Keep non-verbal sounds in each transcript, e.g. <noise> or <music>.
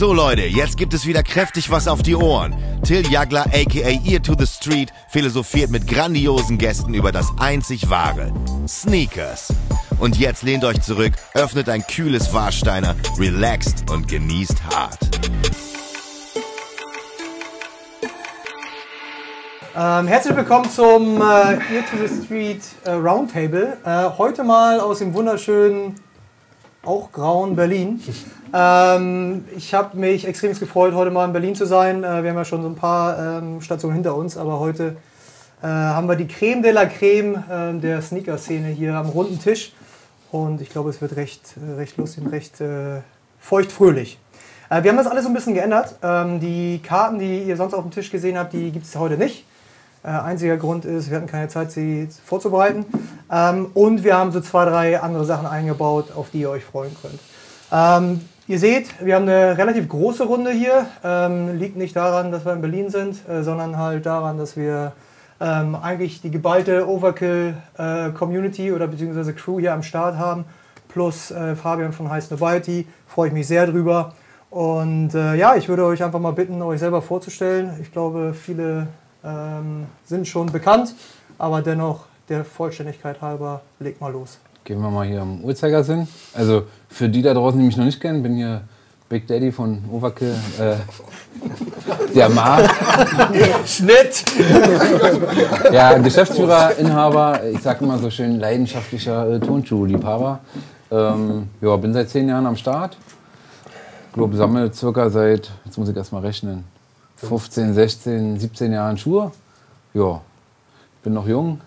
So Leute, jetzt gibt es wieder kräftig was auf die Ohren. Till Jagler aka Ear to the Street philosophiert mit grandiosen Gästen über das einzig wahre. Sneakers. Und jetzt lehnt euch zurück, öffnet ein kühles Warsteiner, relaxt und genießt hart. Ähm, herzlich willkommen zum äh, Ear to the Street äh, Roundtable. Äh, heute mal aus dem wunderschönen, auch grauen Berlin. Ähm, ich habe mich extrem gefreut, heute mal in Berlin zu sein. Äh, wir haben ja schon so ein paar ähm, Stationen hinter uns, aber heute äh, haben wir die Creme de la Creme äh, der Sneaker-Szene hier am runden Tisch. Und ich glaube, es wird recht, äh, recht lustig und recht äh, feuchtfröhlich. Äh, wir haben das alles so ein bisschen geändert. Ähm, die Karten, die ihr sonst auf dem Tisch gesehen habt, die gibt es heute nicht. Äh, einziger Grund ist, wir hatten keine Zeit, sie vorzubereiten. Ähm, und wir haben so zwei, drei andere Sachen eingebaut, auf die ihr euch freuen könnt. Ähm, ihr seht, wir haben eine relativ große Runde hier. Ähm, liegt nicht daran, dass wir in Berlin sind, äh, sondern halt daran, dass wir eigentlich die geballte Overkill-Community äh, oder beziehungsweise Crew hier am Start haben. Plus Fabian von High Snobiety. Freue ich mich sehr drüber. Und äh, ja, ich würde euch einfach mal bitten, euch selber vorzustellen. Ich glaube, viele ähm, sind schon bekannt, aber dennoch der Vollständigkeit halber, leg mal los. Gehen wir mal hier am Uhrzeigersinn. Also für die da draußen, die mich noch nicht kennen, bin hier Big Daddy von Overkill. Äh, <laughs> der Mar. Schnitt! ja, Geschäftsführer, Inhaber, ich sag immer so schön leidenschaftlicher äh, Tonschuhliebhaber. Ähm, ja, bin seit zehn Jahren am Start. Ich glaube, sammle circa seit, jetzt muss ich erst mal rechnen, 15, 16, 17 Jahren Schuhe. Ja, bin noch jung.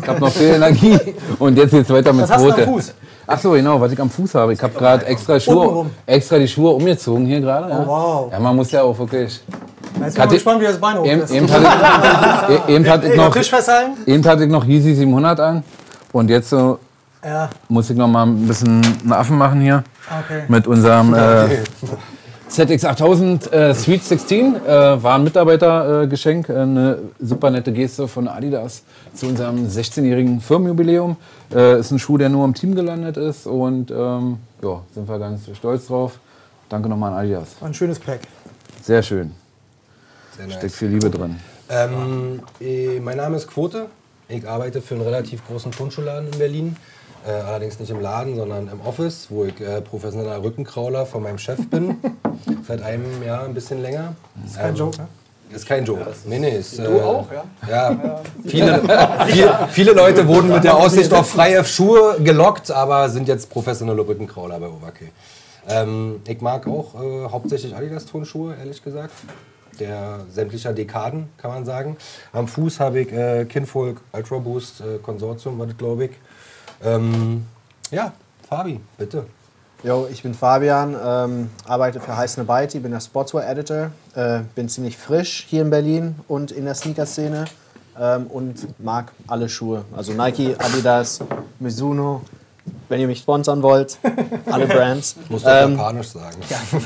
Ich habe noch viel Energie. Und jetzt geht's weiter mit Quote. Fuß? Ach so, genau, was ich am Fuß habe. Ich habe gerade extra Schuhe, extra die Schuhe umgezogen hier gerade. Ja. Oh, wow. Ja, man muss ja auch wirklich. Jetzt bin ich mal gespannt, wie das Bein hoch Eben, ist. eben, hatte, ich- <laughs> eben, hatte ich noch, eben hatte ich noch Yeezy 700 an. Und jetzt so Ja, muss ich noch mal ein bisschen einen Affen machen hier. okay. Mit unserem äh, ZX8000 äh, Sweet 16. Äh, war ein Mitarbeitergeschenk. Äh, eine super nette Geste von Adidas zu unserem 16-jährigen Firmenjubiläum. Äh, ist ein Schuh, der nur im Team gelandet ist. Und ähm, ja, sind wir ganz stolz drauf. Danke nochmal an Adidas. War ein schönes Pack. Sehr schön. Sehr nice. Steckt viel Liebe drin. Ähm, äh, mein Name ist Quote. Ich arbeite für einen relativ großen Turnschuhladen in Berlin. Äh, allerdings nicht im Laden, sondern im Office, wo ich äh, professioneller Rückenkrauler von meinem Chef bin. <laughs> Seit einem Jahr, ein bisschen länger. Ist kein Joke, ne? Ist kein Joke. Nee, nee, ist, äh, Du auch, ja? Ja, viele, viele, viele Leute wurden mit der Aussicht auf freie Schuhe gelockt, aber sind jetzt professionelle Rückenkrauler bei Overkill. Ähm, ich mag auch äh, hauptsächlich Adidas-Turnschuhe, ehrlich gesagt. Der sämtlicher Dekaden, kann man sagen. Am Fuß habe ich äh, Kinfolk Ultra Boost äh, Konsortium, war das glaube ich. Ähm, ja, Fabi, bitte. Jo, ich bin Fabian, ähm, arbeite für Heiß Byte, bin der Sportswear-Editor, äh, bin ziemlich frisch hier in Berlin und in der Sneaker-Szene ähm, und mag alle Schuhe. Also Nike, Adidas, Mizuno, wenn ihr mich sponsern wollt, <laughs> alle Brands. Musst du Ähm, japanisch sagen.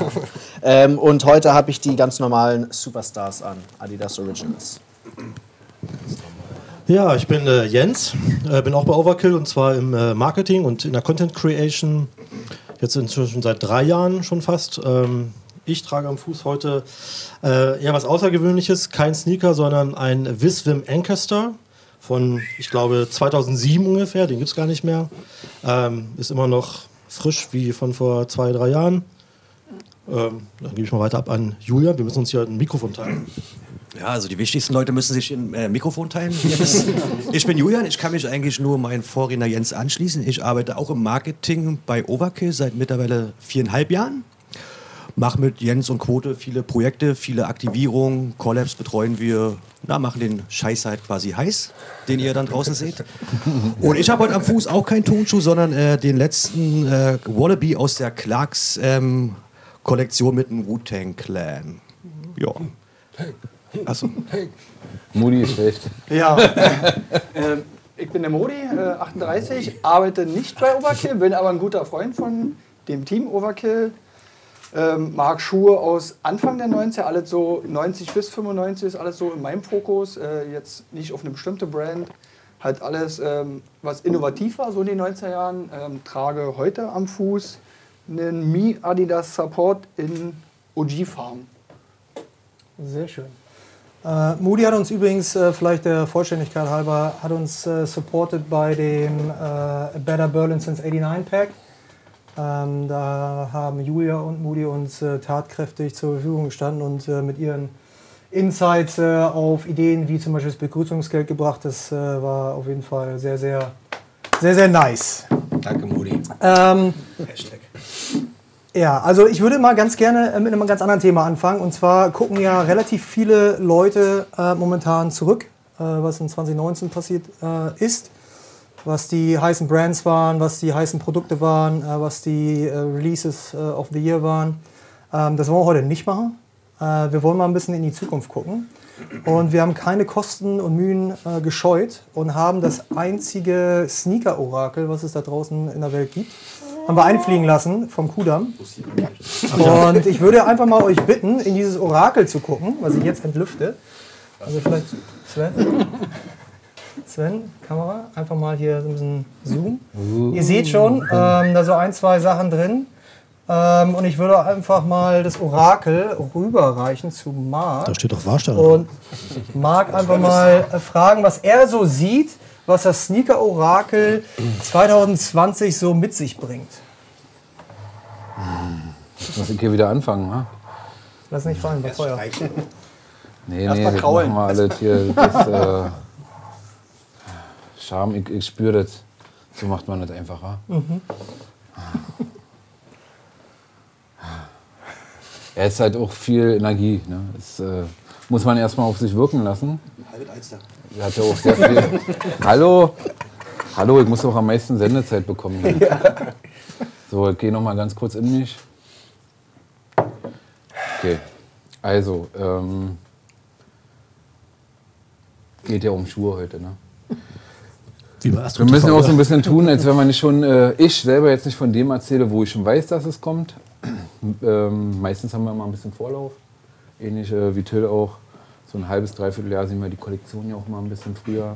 <laughs> ähm, und heute habe ich die ganz normalen Superstars an, Adidas Originals. Ja, ich bin äh, Jens, äh, bin auch bei Overkill und zwar im äh, Marketing und in der Content Creation. Jetzt inzwischen seit drei Jahren schon fast. Ähm, ich trage am Fuß heute äh, eher was Außergewöhnliches, kein Sneaker, sondern ein Visvim Ancaster von, ich glaube, 2007 ungefähr. Den gibt es gar nicht mehr. Ähm, ist immer noch frisch wie von vor zwei, drei Jahren. Ähm, dann gebe ich mal weiter ab an Julia. Wir müssen uns hier ein Mikrofon teilen. Ja, also die wichtigsten Leute müssen sich ein äh, Mikrofon teilen. Ich bin Julian, ich kann mich eigentlich nur meinen Vorredner Jens anschließen. Ich arbeite auch im Marketing bei Overkill seit mittlerweile viereinhalb Jahren. Mache mit Jens und Quote viele Projekte, viele Aktivierungen, Collabs betreuen wir, na, machen den Scheiß halt quasi heiß, den ihr dann draußen seht. Und ich habe heute am Fuß auch keinen Tonschuh, sondern äh, den letzten äh, Wallaby aus der Clarks ähm, Kollektion mit dem Wu-Tang Clan. Ja. Achso. <laughs> Moody ist schlecht. Ja. <laughs> äh, ich bin der Modi, äh, 38, arbeite nicht bei Overkill, bin aber ein guter Freund von dem Team Overkill. Ähm, mag Schuhe aus Anfang der 90er, alles so 90 bis 95 ist alles so in meinem Fokus. Äh, jetzt nicht auf eine bestimmte Brand. Halt alles, ähm, was innovativ war, so in den 90er Jahren. Ähm, trage heute am Fuß einen Mi Adidas Support in OG-Farben. Sehr schön. Äh, Moody hat uns übrigens, äh, vielleicht der Vollständigkeit halber, hat uns äh, supported bei dem äh, Better Berlin Since 89 Pack. Ähm, da haben Julia und Moody uns äh, tatkräftig zur Verfügung gestanden und äh, mit ihren Insights auf Ideen wie zum Beispiel das Begrüßungsgeld gebracht. Das war auf jeden Fall sehr, sehr, sehr, sehr nice. Danke, Modi. Ähm, ja, also ich würde mal ganz gerne äh, mit einem ganz anderen Thema anfangen. Und zwar gucken ja relativ viele Leute äh, momentan zurück, äh, was in 2019 passiert äh, ist. Was die heißen Brands waren, was die heißen Produkte waren, äh, was die äh, Releases of the Year waren. Ähm, das wollen wir heute nicht machen. Wir wollen mal ein bisschen in die Zukunft gucken. Und wir haben keine Kosten und Mühen gescheut und haben das einzige Sneaker-Orakel, was es da draußen in der Welt gibt, haben wir einfliegen lassen vom Kudamm. Und ich würde einfach mal euch bitten, in dieses Orakel zu gucken, was ich jetzt entlüfte. Also vielleicht Sven. Sven, Kamera, einfach mal hier so ein bisschen Zoom. Ihr seht schon, ähm, da so ein, zwei Sachen drin. Ähm, und ich würde einfach mal das Orakel rüberreichen zu Marc. Da steht doch Warstein. Und Marc einfach mal äh, fragen, was er so sieht, was das Sneaker-Orakel 2020 so mit sich bringt. Muss ich hier wieder anfangen, ne? Lass nicht fallen, bei Feuer. Nee, Erst nee, mal das kraulen. machen wir alles hier. Das, äh, Scham, ich, ich spüre das. So macht man das einfacher. Er ist halt auch viel Energie. Ne? Das äh, muss man erstmal auf sich wirken lassen. Er hat ja auch sehr viel. <laughs> Hallo! Hallo, ich muss auch am meisten Sendezeit bekommen. Hier. So, ich gehe noch mal ganz kurz in mich. Okay, also, ähm, geht ja um Schuhe heute, ne? Wir müssen auch so ein bisschen tun, als wenn man nicht schon, äh, ich selber jetzt nicht von dem erzähle, wo ich schon weiß, dass es kommt. Ähm, meistens haben wir immer ein bisschen Vorlauf. Ähnlich äh, wie Till auch. So ein halbes, dreiviertel Jahr sehen wir die Kollektion ja auch mal ein bisschen früher.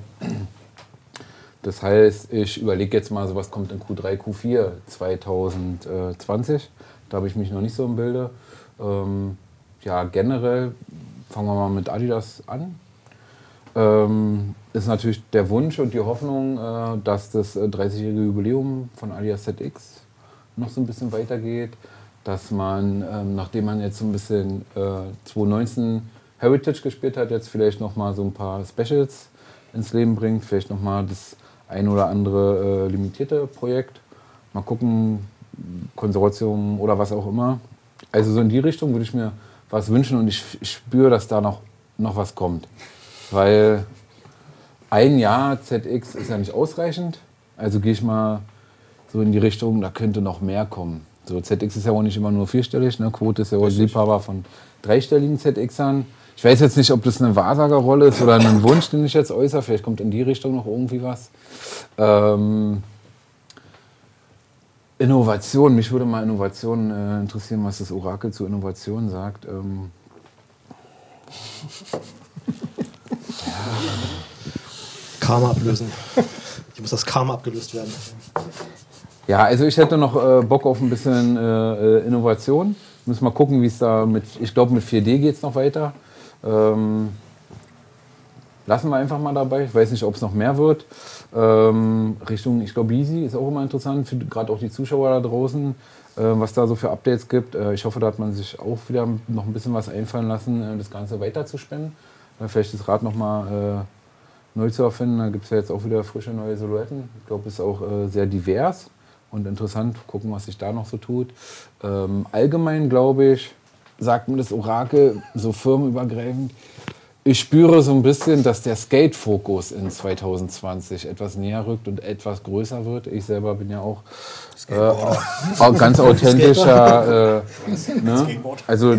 Das heißt, ich überlege jetzt mal, so was kommt in Q3, Q4 2020. Da habe ich mich noch nicht so im Bilde. Ähm, ja, generell fangen wir mal mit Adidas an. Ähm, ist natürlich der Wunsch und die Hoffnung, äh, dass das äh, 30-jährige Jubiläum von Alias ZX noch so ein bisschen weitergeht. Dass man, ähm, nachdem man jetzt so ein bisschen äh, 2019 Heritage gespielt hat, jetzt vielleicht noch mal so ein paar Specials ins Leben bringt. Vielleicht noch mal das ein oder andere äh, limitierte Projekt. Mal gucken, Konsortium oder was auch immer. Also so in die Richtung würde ich mir was wünschen und ich, ich spüre, dass da noch, noch was kommt. Weil ein Jahr ZX ist ja nicht ausreichend. Also gehe ich mal so in die Richtung, da könnte noch mehr kommen. So, ZX ist ja auch nicht immer nur vierstellig, ne? Quote ist ja auch Liebhaber von dreistelligen ZXern. Ich weiß jetzt nicht, ob das eine Wahrsagerrolle ist oder ein Wunsch, den ich jetzt äußere. Vielleicht kommt in die Richtung noch irgendwie was. Ähm, Innovation, mich würde mal Innovation äh, interessieren, was das Orakel zu Innovation sagt. Ähm, <laughs> Karma ablösen. Hier muss das Karma abgelöst werden. Ja, also ich hätte noch äh, Bock auf ein bisschen äh, äh, Innovation. Müssen mal gucken, wie es da mit, ich glaube mit 4D geht es noch weiter. Ähm, lassen wir einfach mal dabei. Ich weiß nicht, ob es noch mehr wird. Ähm, Richtung, ich glaube, Easy ist auch immer interessant, für gerade auch die Zuschauer da draußen, äh, was da so für Updates gibt. Äh, ich hoffe, da hat man sich auch wieder noch ein bisschen was einfallen lassen, äh, das Ganze weiterzuspinnen. Äh, vielleicht das Rad nochmal äh, neu zu erfinden. Da gibt es ja jetzt auch wieder frische neue Silhouetten. Ich glaube, ist auch äh, sehr divers und interessant. Gucken, was sich da noch so tut. Ähm, allgemein, glaube ich, sagt mir das Orakel so firmenübergreifend, ich spüre so ein bisschen, dass der Skate-Fokus in 2020 etwas näher rückt und etwas größer wird. Ich selber bin ja auch, äh, auch ganz authentischer. Äh, ne? Also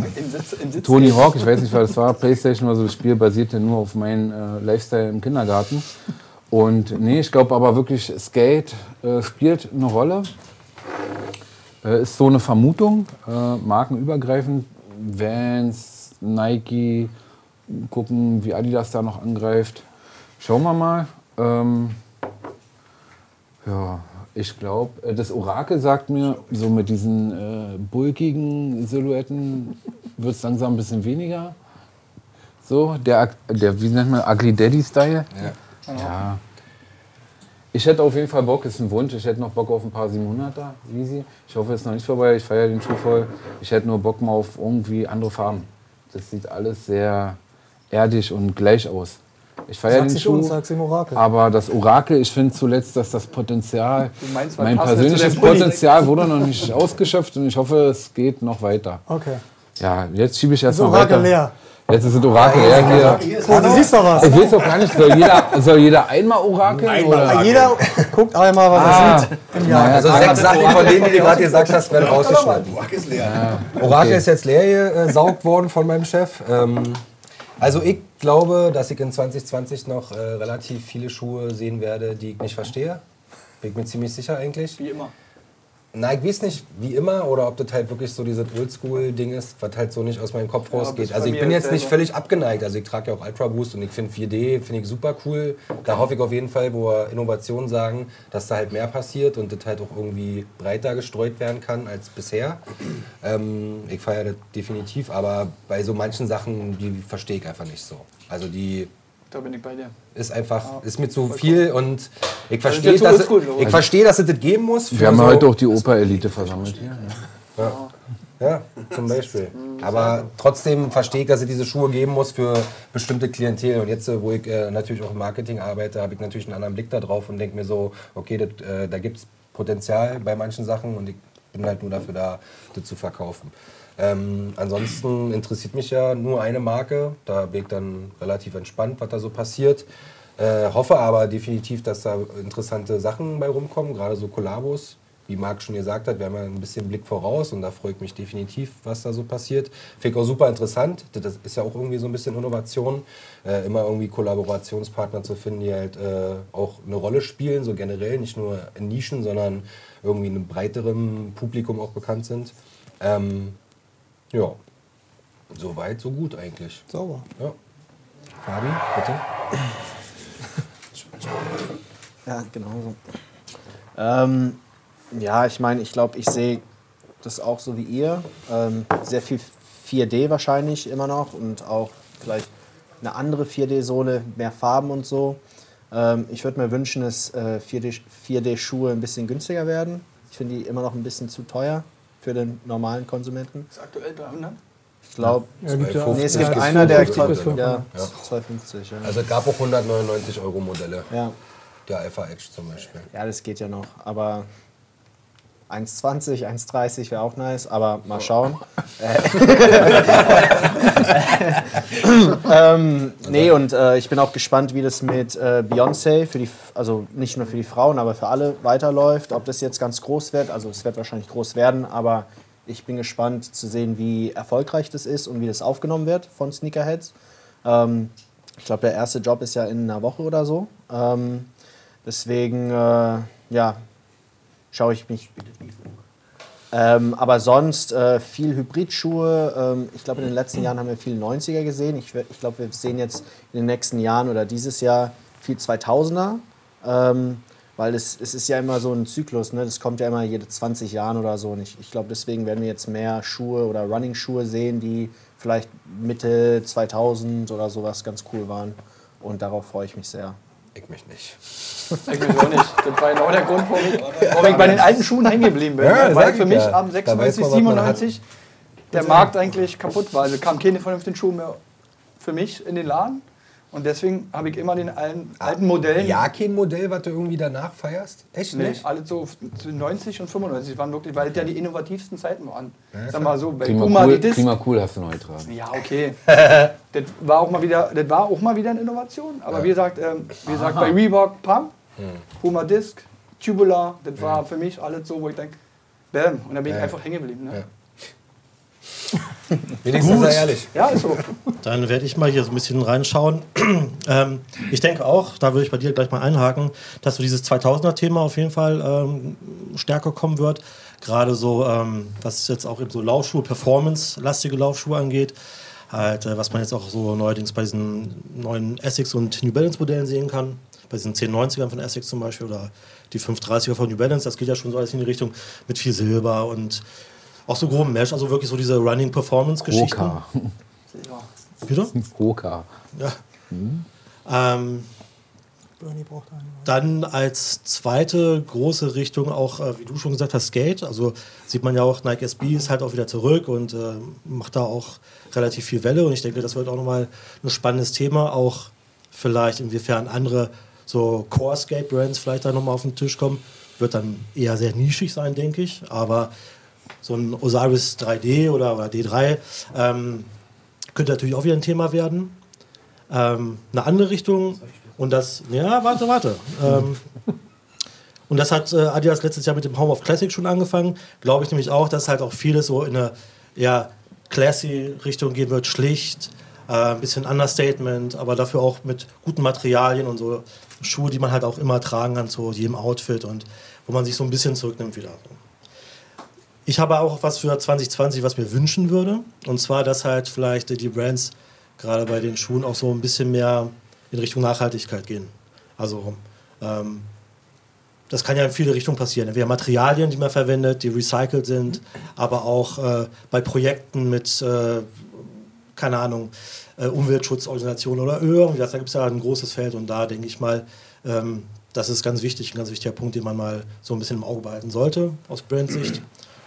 Tony Hawk, ich weiß nicht, was das war, PlayStation war so das Spiel, basiert ja nur auf meinem äh, Lifestyle im Kindergarten. Und nee, ich glaube aber wirklich, Skate äh, spielt eine Rolle. Äh, ist so eine Vermutung, äh, markenübergreifend. Vans, Nike, gucken, wie Adidas da noch angreift. Schauen wir mal. Ähm, ja, Ich glaube, das Orakel sagt mir, so mit diesen äh, bulkigen Silhouetten wird es langsam ein bisschen weniger. So, der, der wie nennt man, Ugly Daddy-Style. Ja. Ja. Ich hätte auf jeden Fall Bock, ist ein Wunsch. Ich hätte noch Bock auf ein paar 700er, easy. Ich hoffe, es ist noch nicht vorbei. Ich feiere den Schuh voll. Ich hätte nur Bock mal auf irgendwie andere Farben. Das sieht alles sehr erdig und gleich aus. Ich feiere den Schuh. uns, Orakel. Aber das Orakel, ich finde zuletzt, dass das Potenzial, meinst, mein persönliches Potenzial wurde noch nicht ausgeschöpft und ich hoffe, es geht noch weiter. Okay. Ja, jetzt schiebe ich Das erstmal Orakel weiter. leer. Jetzt ist das Orakel leer hier. Oh, du siehst doch was. Ich weiß doch gar nicht, soll jeder, soll jeder einmal Orakel? oder? Jeder guckt einmal, was Ah, er sieht. Naja, Also sechs Sachen von denen, die du gerade gesagt hast, werden rausgeschnitten. ist leer. Orakel ist jetzt leer gesaugt worden von meinem Chef. Ähm, also ich glaube, dass ich in 2020 noch äh, relativ viele Schuhe sehen werde, die ich nicht verstehe. Bin ich mir ziemlich sicher eigentlich. Wie immer. Na, ich weiß nicht, wie immer, oder ob das halt wirklich so dieses Oldschool-Ding ist, was halt so nicht aus meinem Kopf Ja, rausgeht. Also ich bin jetzt nicht völlig abgeneigt. Also ich trage ja auch Ultra Boost und ich finde 4D, finde ich super cool. Da hoffe ich auf jeden Fall, wo wir Innovationen sagen, dass da halt mehr passiert und das halt auch irgendwie breiter gestreut werden kann als bisher. Ähm, ich feiere das definitiv, aber bei so manchen Sachen, die verstehe ich einfach nicht so. Also die Da bin ich bei dir. ist einfach, ist mir zu viel und ich Also verstehe, zu dass, glaube ich verstehe, dass es das geben muss. Wir haben so- heute auch die Oper-Elite versammelt hier. ne? Ja, zum Beispiel. <laughs> Aber trotzdem verstehe ich, dass es diese Schuhe geben muss für bestimmte Klientel. Und jetzt, äh, wo ich äh, natürlich auch im Marketing arbeite, habe ich natürlich einen anderen Blick da drauf und denke mir so, okay, das, äh, da gibt es Potenzial bei manchen Sachen und ich bin halt nur dafür da, das zu verkaufen. Ähm, ansonsten interessiert mich ja nur eine Marke. Da bin ich dann relativ entspannt, was da so passiert. Äh, hoffe aber definitiv, dass da interessante Sachen bei rumkommen, gerade so Kollabos. Wie Marc schon gesagt hat, wir haben ja ein bisschen Blick voraus und da freue ich mich definitiv, was da so passiert. Finde ich auch super interessant. Das ist ja auch irgendwie so ein bisschen Innovation, äh, immer irgendwie Kollaborationspartner zu finden, die halt äh, auch eine Rolle spielen, so generell, nicht nur in Nischen, sondern irgendwie einem breiteren Publikum auch bekannt sind. Ähm, ja, so weit, so gut eigentlich. Sauber. Ja. Fabi, bitte. <laughs> Ja, genau so. Ähm, ja, ich meine, ich glaube, ich sehe das auch so wie ihr. Ähm, sehr viel 4D wahrscheinlich immer noch und auch vielleicht eine andere 4D-Sohle, mehr Farben und so. Ähm, ich würde mir wünschen, dass äh, 4D 4D-Schuhe ein bisschen günstiger werden. Ich finde die immer noch ein bisschen zu teuer für den normalen Konsumenten. Ist aktuell 300? Ich glaube, Ja, ja, nee, es ja, gibt bis einer, der 55 bis 500. ja, 250. Ja. Also es gab auch 199 Euro Modelle. ja. Der Alpha Edge zum Beispiel. Ja, das geht ja noch. Aber 1,20, 1,30 wäre auch nice, aber mal schauen. <laughs> <laughs> ähm, nee, und äh, ich bin auch gespannt, wie das mit äh, Beyoncé, für die, also nicht nur für die Frauen, aber für alle weiterläuft. Ob das jetzt ganz groß wird, also es wird wahrscheinlich groß werden, aber ich bin gespannt zu sehen, wie erfolgreich das ist und wie das aufgenommen wird von Sneakerheads. Ähm, ich glaube, der erste Job ist ja in einer Woche oder so. Ähm, deswegen, äh, ja, schaue ich mich. Ähm, aber sonst äh, viel Hybridschuhe. Ähm, ich glaube, in den letzten Jahren haben wir viel 90er gesehen. Ich, ich glaube, wir sehen jetzt in den nächsten Jahren oder dieses Jahr viel 2000er. Ähm, weil es, es ist ja immer so ein Zyklus, ne? das kommt ja immer jede 20 Jahren oder so. Und ich, ich glaube, deswegen werden wir jetzt mehr Schuhe oder Running-Schuhe sehen, die vielleicht Mitte 2000 oder sowas ganz cool waren. Und darauf freue ich mich sehr. Ich mich nicht. Ich mich auch nicht. Das war genau der Grund, warum ich, warum ich bei den alten Schuhen hängen geblieben bin. Ja, ne? Weil für mich ja. weiß 96, man, was man hat. 97 der Markt eigentlich kaputt war. Also kam keine vernünftigen Schuhe mehr für mich in den Laden. Und deswegen habe ich immer den alten, alten Modellen. Ja, kein Modell, was du irgendwie danach feierst? Echt Nee, nicht? alle so zwischen 90 und 95 waren wirklich, weil es ja die innovativsten Zeiten waren. Sag mal so, bei Klima Puma, cool, die Dis Klima cool hast du neu getragen. Ja, okay. <laughs> das, war auch mal wieder, das war auch mal wieder eine Innovation. Aber wie gesagt, ähm, wie gesagt bei Reebok Pump, Puma Disc, Tubular, das war für mich alles so, wo ich denke, bam. Und da bin ich Ja. einfach hängen geblieben. Ne? <laughs> Wenigstens ist er ehrlich. Ja, ist so. Dann werde ich mal hier so ein bisschen reinschauen. <clears throat> ähm, ich denke auch, da würde ich bei dir gleich mal einhaken, dass so dieses 2000er-Thema auf jeden Fall ähm, stärker kommen wird. Gerade so, ähm, was jetzt auch eben so Laufschuhe, Performance-lastige Laufschuhe angeht. Halt, äh, was man jetzt auch so neuerdings bei diesen neuen Essex und New Balance Modellen sehen kann. bei diesen 1090ern von Essex zum Beispiel oder die 530er von New Balance, das geht ja schon so alles in die Richtung mit viel Silber und auch so groben Mesh, also wirklich so diese Running Performance Geschichten. Roka. <laughs> Wieder? Roka. Ja. Ähm, Bernie braucht einen. Dann als zweite große Richtung auch, äh, wie du schon gesagt hast, Skate. Also sieht man ja auch, Nike SB ist halt auch wieder zurück und äh, macht da auch relativ viel Welle. Und ich denke, das wird auch nochmal ein spannendes Thema. Auch vielleicht inwiefern andere so Core-Skate-Brands vielleicht da nochmal auf den Tisch kommen. Wird dann eher sehr nischig sein, denke ich. Aber so ein Osiris 3D oder, oder D3 ähm, könnte natürlich auch wieder ein Thema werden. Ähm, eine andere Richtung und das, ja, warte, warte. Ähm, und das hat äh, Adidas letztes Jahr mit dem Home of Classic schon angefangen. Glaube ich nämlich auch, dass halt auch vieles so in eine eher classy Richtung gehen wird, schlicht, äh, ein bisschen Understatement, aber dafür auch mit guten Materialien und so Schuhe, die man halt auch immer tragen kann zu jedem Outfit und wo man sich so ein bisschen zurücknimmt wieder. Ich habe auch was für 2020, was mir wünschen würde. Und zwar, dass halt vielleicht die Brands gerade bei den Schuhen auch so ein bisschen mehr in Richtung Nachhaltigkeit gehen. Also ähm, das kann ja in viele Richtungen passieren. Entweder Materialien, die man verwendet, die recycelt sind, aber auch äh, bei Projekten mit, äh, keine Ahnung, äh, Umweltschutzorganisationen oder irgendwas. Da gibt es ja ein großes Feld und da denke ich mal, ähm, das ist ganz wichtig, ein ganz wichtiger Punkt, den man mal so ein bisschen im Auge behalten sollte, aus Brandsicht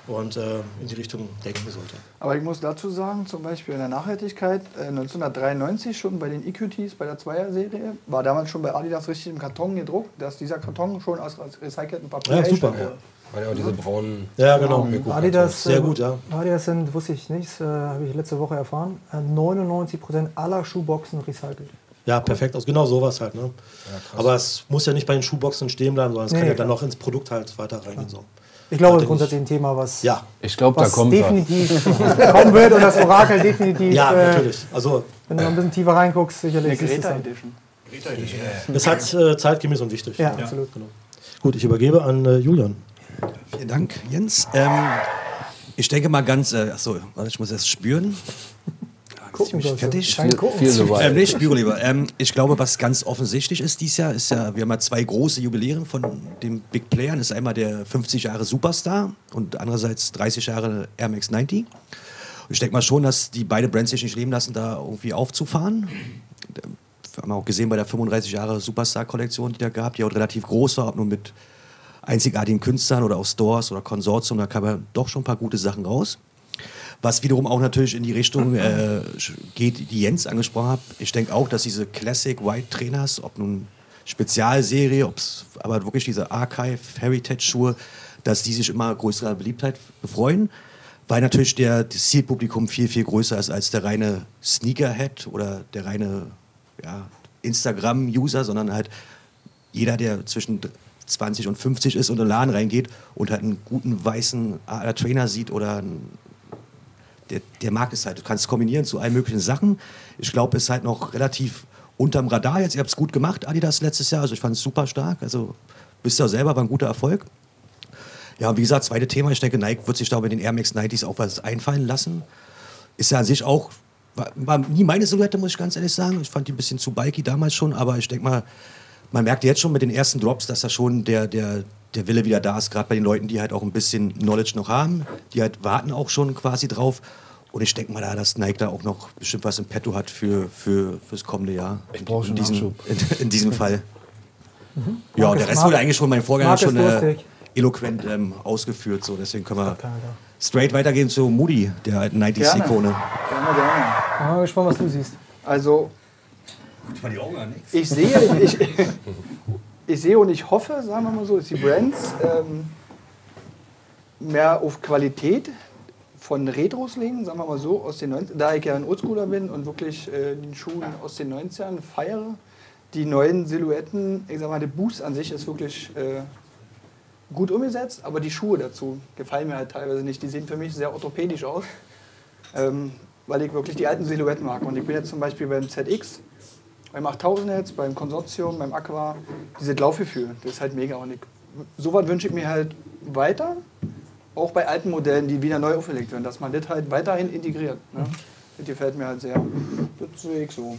und äh, in die Richtung denken sollte. Aber ich muss dazu sagen, zum Beispiel in der Nachhaltigkeit, äh, 1993 schon bei den EQTs, bei der Zweier-Serie, war damals schon bei Adidas richtig im Karton gedruckt, dass dieser Karton schon aus aus recyceltem Papier Ja, super. wurde. Weil ja auch diese braunen. Ja, genau. Adidas, Sehr äh, gut, ja. Adidas sind, wusste ich nicht, äh, habe ich letzte Woche erfahren, äh, 99% aller Schuhboxen recycelt. Ja, perfekt. Also genau sowas halt. Ne? Aber es muss ja nicht bei den Schuhboxen stehen bleiben, sondern es Nee, kann ja klar. dann noch ins Produkt halt weiter reingehen. So. Ich glaube, Ja, das ist grundsätzlich ein Thema, was, Ja, Ich glaube, da was kommt was. definitiv <laughs> kommen wird und das Orakel definitiv, ja, äh, natürlich. Also wenn du noch ein bisschen tiefer reinguckst, sicherlich Eine du es Greta dann. Edition. es hat äh, zeitgemäß und wichtig. Ja, absolut. Genau. Gut, ich übergebe an äh, Julian. Vielen Dank, Jens. Ähm, ich denke mal ganz, äh, achso, warte, ich muss erst spüren. Gucken. Kein Gucken. Viel so Ähm, nee, ich lieber. Ähm, ich glaube, was ganz offensichtlich ist dieses Jahr, ist ja, wir haben ja zwei große Jubiläen von den Big Playern. Das ist einmal der 50 Jahre Superstar und andererseits 30 Jahre Air Max 90. Und ich denke mal schon, dass die beide Brands sich nicht leben lassen, da irgendwie aufzufahren. Wir haben auch gesehen bei der 35 Jahre Superstar-Kollektion, die da gab, die auch relativ groß war, ob nur mit einzigartigen Künstlern oder aus Stores oder Konsortium, da kam ja doch schon ein paar gute Sachen raus. Was wiederum auch natürlich in die Richtung äh, geht, die Jens angesprochen hat. Ich denke auch, dass diese Classic White Trainers, ob nun Spezialserie, ob es aber wirklich diese Archive Heritage Schuhe, dass die sich immer größerer Beliebtheit befreuen, weil natürlich der, das Zielpublikum viel, viel größer ist als der reine Sneakerhead oder der reine ja, Instagram-User, sondern halt jeder, der zwischen 20 und 50 ist und in den Laden reingeht und halt einen guten weißen Trainer sieht oder einen der, der mag es halt. Du kannst kombinieren zu allen möglichen Sachen. Ich glaube, es ist halt noch relativ unterm Radar jetzt. Ihr habt es gut gemacht, Adidas, letztes Jahr. Also ich fand es super stark. Also bist ja selber, war ein guter Erfolg. Ja, wie gesagt, zweite Thema. Ich denke, Nike wird sich da mit den Air Max 90s auch was einfallen lassen. Ist ja an sich auch, war, war nie meine Silhouette, muss ich ganz ehrlich sagen. Ich fand die ein bisschen zu bulky damals schon, aber ich denke mal, man merkt jetzt schon mit den ersten Drops, dass da schon der, der, der Wille wieder da ist, gerade bei den Leuten, die halt auch ein bisschen Knowledge noch haben, die halt warten auch schon quasi drauf. Und ich denke mal da, dass Nike da auch noch bestimmt was im Petto hat für, für fürs kommende Jahr. Ich brauch schon in diesem, in, in diesem <laughs> Fall. Ja, Marc der Rest wurde eigentlich schon mein Vorgänger schon äh, eloquent ähm, ausgeführt. So. Deswegen können wir straight weitergehen zu Moody, der alten 90s-Ikone. Gerne, gerne. Ich bin mal gespannt, was du siehst. Also, ich sehe, ich, ich sehe und ich hoffe, sagen wir mal so, dass die Brands ähm, mehr auf Qualität von Retros legen, sagen wir mal so, aus den 90 da ich ja ein Oldschooler bin und wirklich äh, den Schuhen aus den 90ern feiere. Die neuen Silhouetten, ich sag mal, der Boost an sich ist wirklich äh, gut umgesetzt, aber die Schuhe dazu gefallen mir halt teilweise nicht. Die sehen für mich sehr orthopädisch aus, ähm, weil ich wirklich die alten Silhouetten mag. Und ich bin jetzt zum Beispiel beim ZX, beim 8000 jetzt, beim Konsortium, beim Aqua, dieses Laufgefühl, das ist halt mega. Und ich, sowas wünsche ich mir halt weiter, auch bei alten Modellen, die wieder neu aufgelegt werden, dass man das halt weiterhin integriert. Ne? Das gefällt mir halt sehr. Das sehe ich so.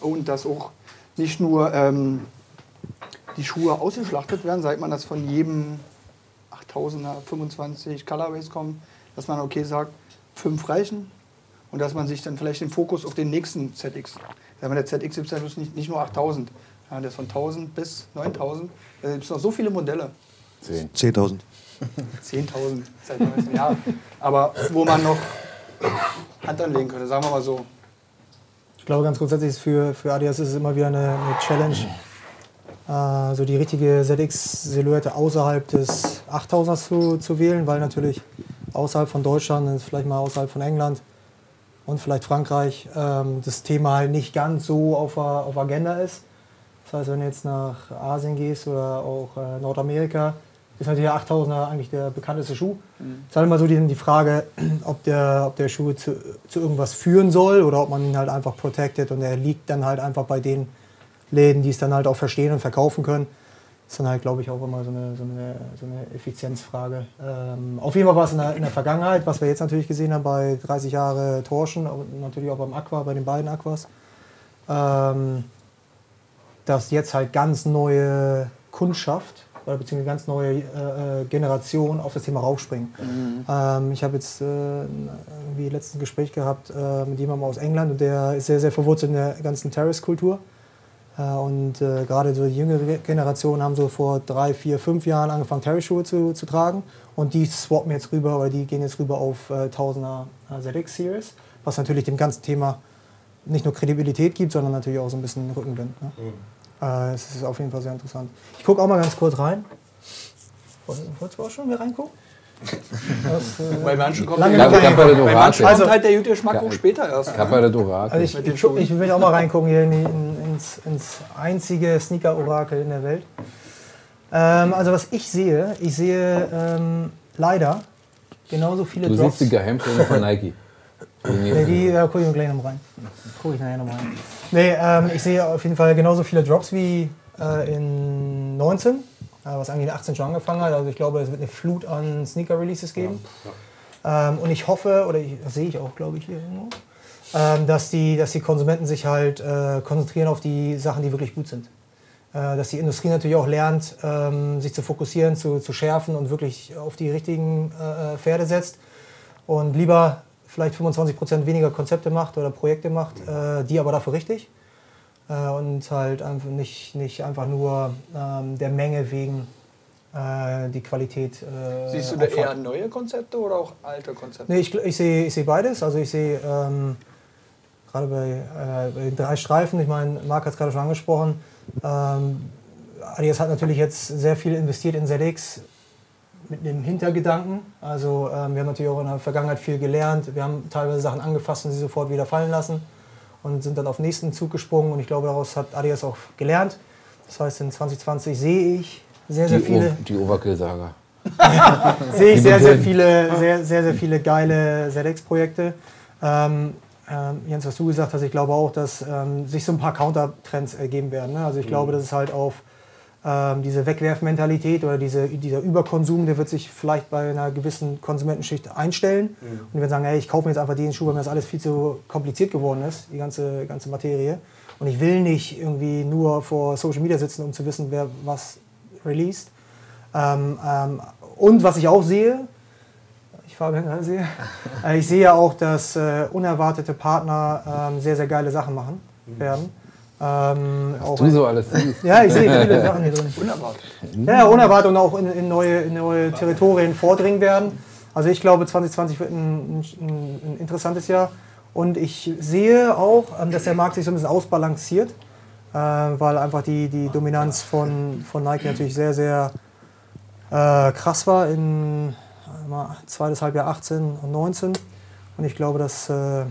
Und dass auch nicht nur ähm, die Schuhe ausgeschlachtet werden, seit man das von jedem 8000er, 25 Colorways kommen, dass man okay sagt, fünf reichen und dass man sich dann vielleicht den Fokus auf den nächsten ZX. Sagen wir, der ZX gibt es nicht, nicht nur 8000, ja, der ist von 1000 bis 9000. Da gibt es noch so viele Modelle. 10.000. 10.000 <laughs> seit 19 Jahren. Aber wo man noch Hand anlegen könnte, sagen wir mal so. Ich glaube, ganz grundsätzlich ist für, für Adidas ist es immer wieder eine, eine Challenge, äh, so die richtige ZX-Silhouette außerhalb des 8000ers zu, zu wählen, weil natürlich außerhalb von Deutschland, vielleicht mal außerhalb von England und vielleicht Frankreich, ähm, das Thema halt nicht ganz so auf, der- auf Agenda ist. Das heißt, wenn du jetzt nach Asien gehst oder auch äh, Nordamerika, ist natürlich der 8000er eigentlich der bekannteste Schuh. Es ist halt immer so die, die Frage, <clears throat> ob der, ob der Schuh zu, zu irgendwas führen soll oder ob man ihn halt einfach protected und er liegt dann halt einfach bei den Läden, die es dann halt auch verstehen und verkaufen können. Ist dann halt, glaube ich, auch immer so eine, so eine, so eine Effizienzfrage. Ähm, auf jeden Fall war es in der, in der Vergangenheit, was wir jetzt natürlich gesehen haben bei 30 Jahre Torschen und natürlich auch beim Aqua, bei den beiden Aquas, ähm, dass jetzt halt ganz neue Kundschaft oder beziehungsweise ganz neue äh, äh, Generation auf das Thema raufspringen. Ähm, ich habe jetzt äh, irgendwie letztens ein Gespräch gehabt äh, mit jemandem aus England und der ist sehr, sehr verwurzelt in der ganzen Terrace-Kultur. Äh, und äh, gerade so die jüngere Generation haben so vor drei, vier, fünf Jahren angefangen, Terrace-Schuhe zu, zu tragen. Und die swappen jetzt rüber oder die gehen jetzt rüber auf äh, 1000er äh, ZX-Series, was natürlich dem ganzen Thema nicht nur Kredibilität gibt, sondern natürlich auch so ein bisschen Rückenwind. Ne? Äh, es ist auf jeden Fall sehr interessant. Ich gucke auch mal ganz kurz rein. Woll- Wolltest du auch schon wieder reingucken? <laughs> Das, äh, Bei manchen kommt, Lange bei Dorate. kommt halt der Geschmack auch später erst. Kappa de Dorate. Also ich, ich, ich will auch mal reingucken hier in, die- in, ins, ins einzige Sneaker-Orakel in der Welt. Ähm, also was ich sehe, ich sehe ähm, leider genauso viele Du Drops. siehst die Geheimpläne von Nike. <laughs> Nee, die äh, gucke ich gleich noch rein. Gucke ich nachher noch rein. Nee, ähm, ich sehe auf jeden Fall genauso viele Drops wie äh, in 19, äh, was eigentlich in 18 schon angefangen hat. Also ich glaube, es wird eine Flut an Sneaker-Releases geben. Ähm, und ich hoffe, oder ich, das sehe ich auch, glaube ich, hier irgendwo, ähm, dass, die, dass die Konsumenten sich halt äh, konzentrieren auf die Sachen, die wirklich gut sind. Äh, dass die Industrie natürlich auch lernt, ähm, sich zu fokussieren, zu, zu schärfen und wirklich auf die richtigen äh, äh, Pferde setzt und lieber vielleicht 25% weniger Konzepte macht oder Projekte macht, äh, die aber dafür richtig. Äh, und halt einfach nicht, nicht einfach nur ähm, der Menge wegen äh, die Qualität. Äh, Siehst du da eher neue Konzepte oder auch alte Konzepte? Nee, ich, ich sehe ich sehe beides. Also ich sehe ähm, gerade bei, äh, bei den drei Streifen, ich meine, Marc hat es gerade schon angesprochen, ähm, Adidas hat natürlich jetzt sehr viel investiert in ZX mit dem Hintergedanken. Also ähm, wir haben natürlich auch in der Vergangenheit viel gelernt. Wir haben teilweise Sachen angefasst und sie sofort wieder fallen lassen und sind dann auf den nächsten Zug gesprungen. Und ich glaube, daraus hat Adidas auch gelernt. Das heißt, in 2020 sehe ich sehr, sehr Die, viele O- die Overkill-Saga. <laughs> sehe ich sehr, sehr viele, sehr, sehr, sehr viele geile ZX-Projekte. Ähm, Jens, was du gesagt hast, ich glaube auch, dass ähm, sich so ein paar Countertrends ergeben werden. Ne? Also ich glaube, dass es halt auf ähm, diese Wegwerfmentalität oder diese, dieser Überkonsum, der wird sich vielleicht bei einer gewissen Konsumentenschicht einstellen. Und die werden sagen, hey, ich kaufe mir jetzt einfach den Schuh, weil mir das alles viel zu kompliziert geworden ist, die ganze, ganze Materie. Und ich will nicht irgendwie nur vor Social Media sitzen, um zu wissen, wer was released. Ähm, ähm, und was ich auch sehe, ich Fabian gerade sehe, äh, ich sehe ja auch, dass äh, unerwartete Partner ähm, sehr, sehr geile Sachen machen werden. Ähm, auch Du so alles siehst. <laughs> ja, ich sehe viele Sachen hier drin. Wunderbar. Ja, unerwartet und auch in, in, neue, in neue Territorien vordringen werden. Also ich glaube, 2020 wird ein, ein, ein interessantes Jahr. Und ich sehe auch, ähm, dass der Markt sich so ein bisschen ausbalanciert, äh, weil einfach die, die Dominanz von, von Nike natürlich sehr, sehr äh, krass war in äh, mal zweites Halbjahr 18 und 19. Und ich glaube, dass, äh,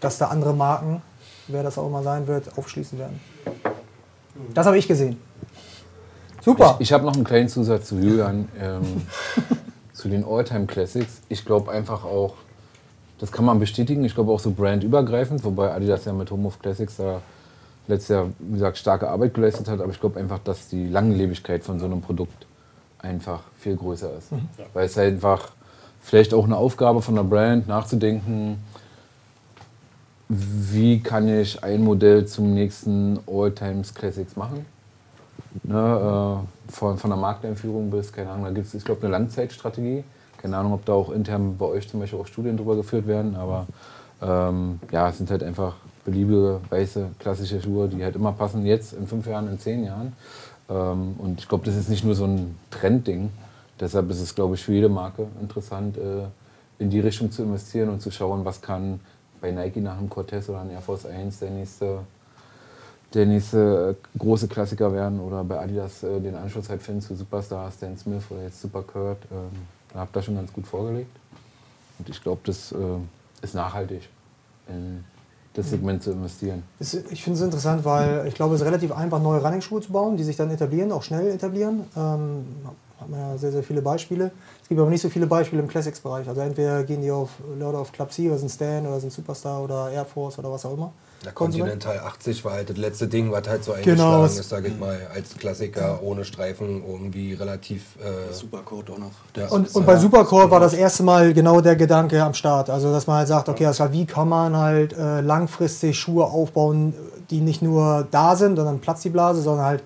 dass da andere Marken, wer das auch immer sein wird, aufschließen werden. Das habe ich gesehen. Super. Ich, ich habe noch einen kleinen Zusatz zu Julian, ähm, <laughs> zu den Alltime Classics. Ich glaube einfach auch, das kann man bestätigen, ich glaube auch so brandübergreifend, wobei Adidas ja mit Home of Classics da letztes Jahr, wie gesagt, starke Arbeit geleistet hat, aber ich glaube einfach, dass die Langlebigkeit von so einem Produkt einfach viel größer ist. Weil es halt einfach vielleicht auch eine Aufgabe von der Brand nachzudenken, wie kann ich ein Modell zum nächsten All-Times Classics machen? ne, äh, von, von der Markteinführung bis, keine Ahnung, da gibt es, ich glaube, eine Langzeitstrategie. Keine Ahnung, ob da auch intern bei euch zum Beispiel auch Studien drüber geführt werden, aber ähm, ja, es sind halt einfach beliebige, weiße, klassische Schuhe, die halt immer passen, jetzt in fünf Jahren, in zehn Jahren. Ähm, und ich glaube, das ist nicht nur so ein Trendding. Deshalb ist es, glaube ich, für jede Marke interessant, äh, in die Richtung zu investieren und zu schauen, was kann bei Nike nach einem Cortez oder einem Air Force 1 der nächste, der nächste äh, große Klassiker werden oder bei Adidas äh, den Anschluss halt finden zu Superstar, Stan Smith oder jetzt Super Kurt. Ähm, da habt ihr schon ganz gut vorgelegt. Und ich glaube, das ist nachhaltig, in das Segment zu investieren. Ist, ich finde es interessant, weil ich glaube, es ist relativ einfach, neue Running-Schuhe zu bauen, die sich dann etablieren, auch schnell etablieren. Ähm, hat man ja sehr, sehr viele Beispiele. Es gibt aber nicht so viele Beispiele im Classics-Bereich. Also entweder gehen die auf Leute auf Club C oder sind Stan oder sind Superstar oder Air Force oder was auch immer. Der. Continental 80 war halt das letzte Ding, was halt so Genau, eingeschlagen es- ist, sag ich mal, als Klassiker ohne Streifen irgendwie relativ. Äh, Supercode auch noch. ja. Und, und bei Supercore war das erste Mal genau der Gedanke am Start. Also, dass man halt sagt, okay, also wie kann man halt äh, langfristig Schuhe aufbauen, die nicht nur da sind und dann platzt die Blase, sondern halt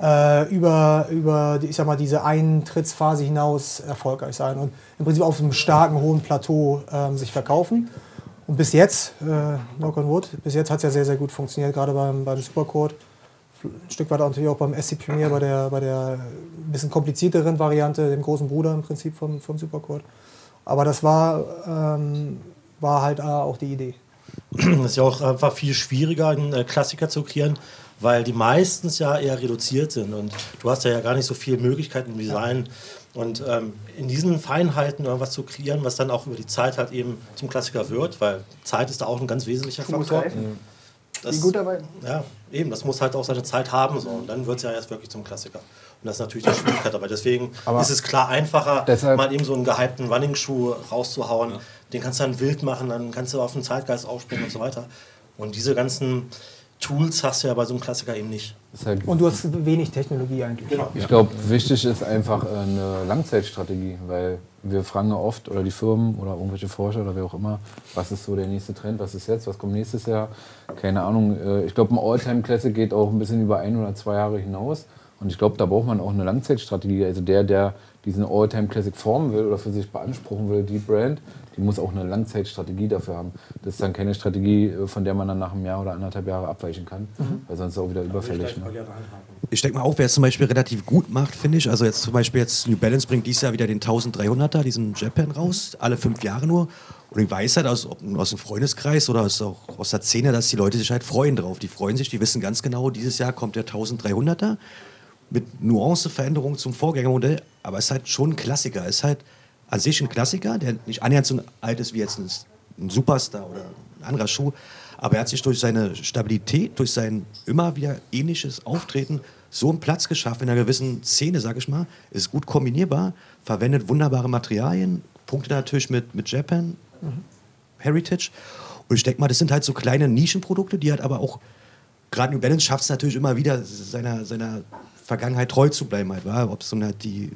äh, über, über ich sag mal, diese Eintrittsphase hinaus erfolgreich sein und im Prinzip auf einem starken, hohen Plateau ähm, sich verkaufen. Und bis jetzt, äh, knock on wood, bis jetzt hat es ja sehr, sehr gut funktioniert, gerade beim, beim Supercode. Ein Stück weit natürlich auch beim SC Premier, bei der, bei der ein bisschen komplizierteren Variante, dem großen Bruder im Prinzip vom, vom Supercode. Aber das war, ähm, war halt äh, auch die Idee. Das ist ja auch einfach viel schwieriger, einen äh, Klassiker zu kreieren, weil die meistens ja eher reduziert sind. Und du hast ja, ja gar nicht so viele Möglichkeiten im Design. Und ähm, in diesen Feinheiten irgendwas zu kreieren, was dann auch über die Zeit halt eben zum Klassiker wird, weil Zeit ist da auch ein ganz wesentlicher muss Faktor. reifen. Das, gut arbeiten. ja, eben, das muss halt auch seine Zeit haben. So. Und dann wird es ja erst wirklich zum Klassiker. Und das ist natürlich die Schwierigkeit dabei. Deswegen Aber ist es klar einfacher, deshalb- mal eben so einen gehypten Running-Schuh rauszuhauen. Den kannst du dann wild machen, dann kannst du auf den Zeitgeist aufspringen und so weiter. Und diese ganzen Tools hast du ja bei so einem Klassiker eben nicht. Halt Und du hast wenig Technologie eigentlich. Genau. Ich glaube, wichtig ist einfach äh, eine Langzeitstrategie, weil wir fragen ja oft, oder die Firmen oder irgendwelche Forscher oder wer auch immer, was ist so der nächste Trend, was ist jetzt, was kommt nächstes Jahr? Keine Ahnung. äh, Ich glaube, ein All-Time-Classic geht auch ein bisschen über ein oder zwei Jahre hinaus. Und ich glaube, da braucht man auch eine Langzeitstrategie. Also der, der diesen All-Time-Classic formen will oder für sich beanspruchen will, die Brand, die muss auch eine Langzeitstrategie dafür haben. Das ist dann keine Strategie, äh, von der man dann nach einem Jahr oder anderthalb Jahre abweichen kann, weil sonst ist es auch wieder überfällig. Ne? Ich denke mal auch, wer es zum Beispiel relativ gut macht, finde ich. Also jetzt zum Beispiel jetzt New Balance bringt dieses Jahr wieder den 1300er, diesen Japan raus, alle fünf Jahre nur. Und ich weiß halt aus, aus dem Freundeskreis oder aus, auch aus der Szene, dass die Leute sich halt freuen drauf. Die freuen sich, die wissen ganz genau, dieses Jahr kommt der 1300er mit Nuanceveränderungen zum Vorgängermodell. Aber es ist halt schon ein Klassiker. Es ist halt an sich ein Klassiker, der nicht annähernd so alt ist wie jetzt ein, ein Superstar oder ein anderer Schuh. Aber er hat sich durch seine Stabilität, durch sein immer wieder ähnliches Auftreten so einen Platz geschaffen in einer gewissen Szene, sag ich mal. Ist gut kombinierbar, verwendet wunderbare Materialien, punktet natürlich mit, mit Japan, Heritage. Und ich denke mal, das sind halt so kleine Nischenprodukte, die halt aber auch, gerade New Balance schafft es natürlich immer wieder, seiner, seiner Vergangenheit treu zu bleiben. Halt? Ob es so halt die,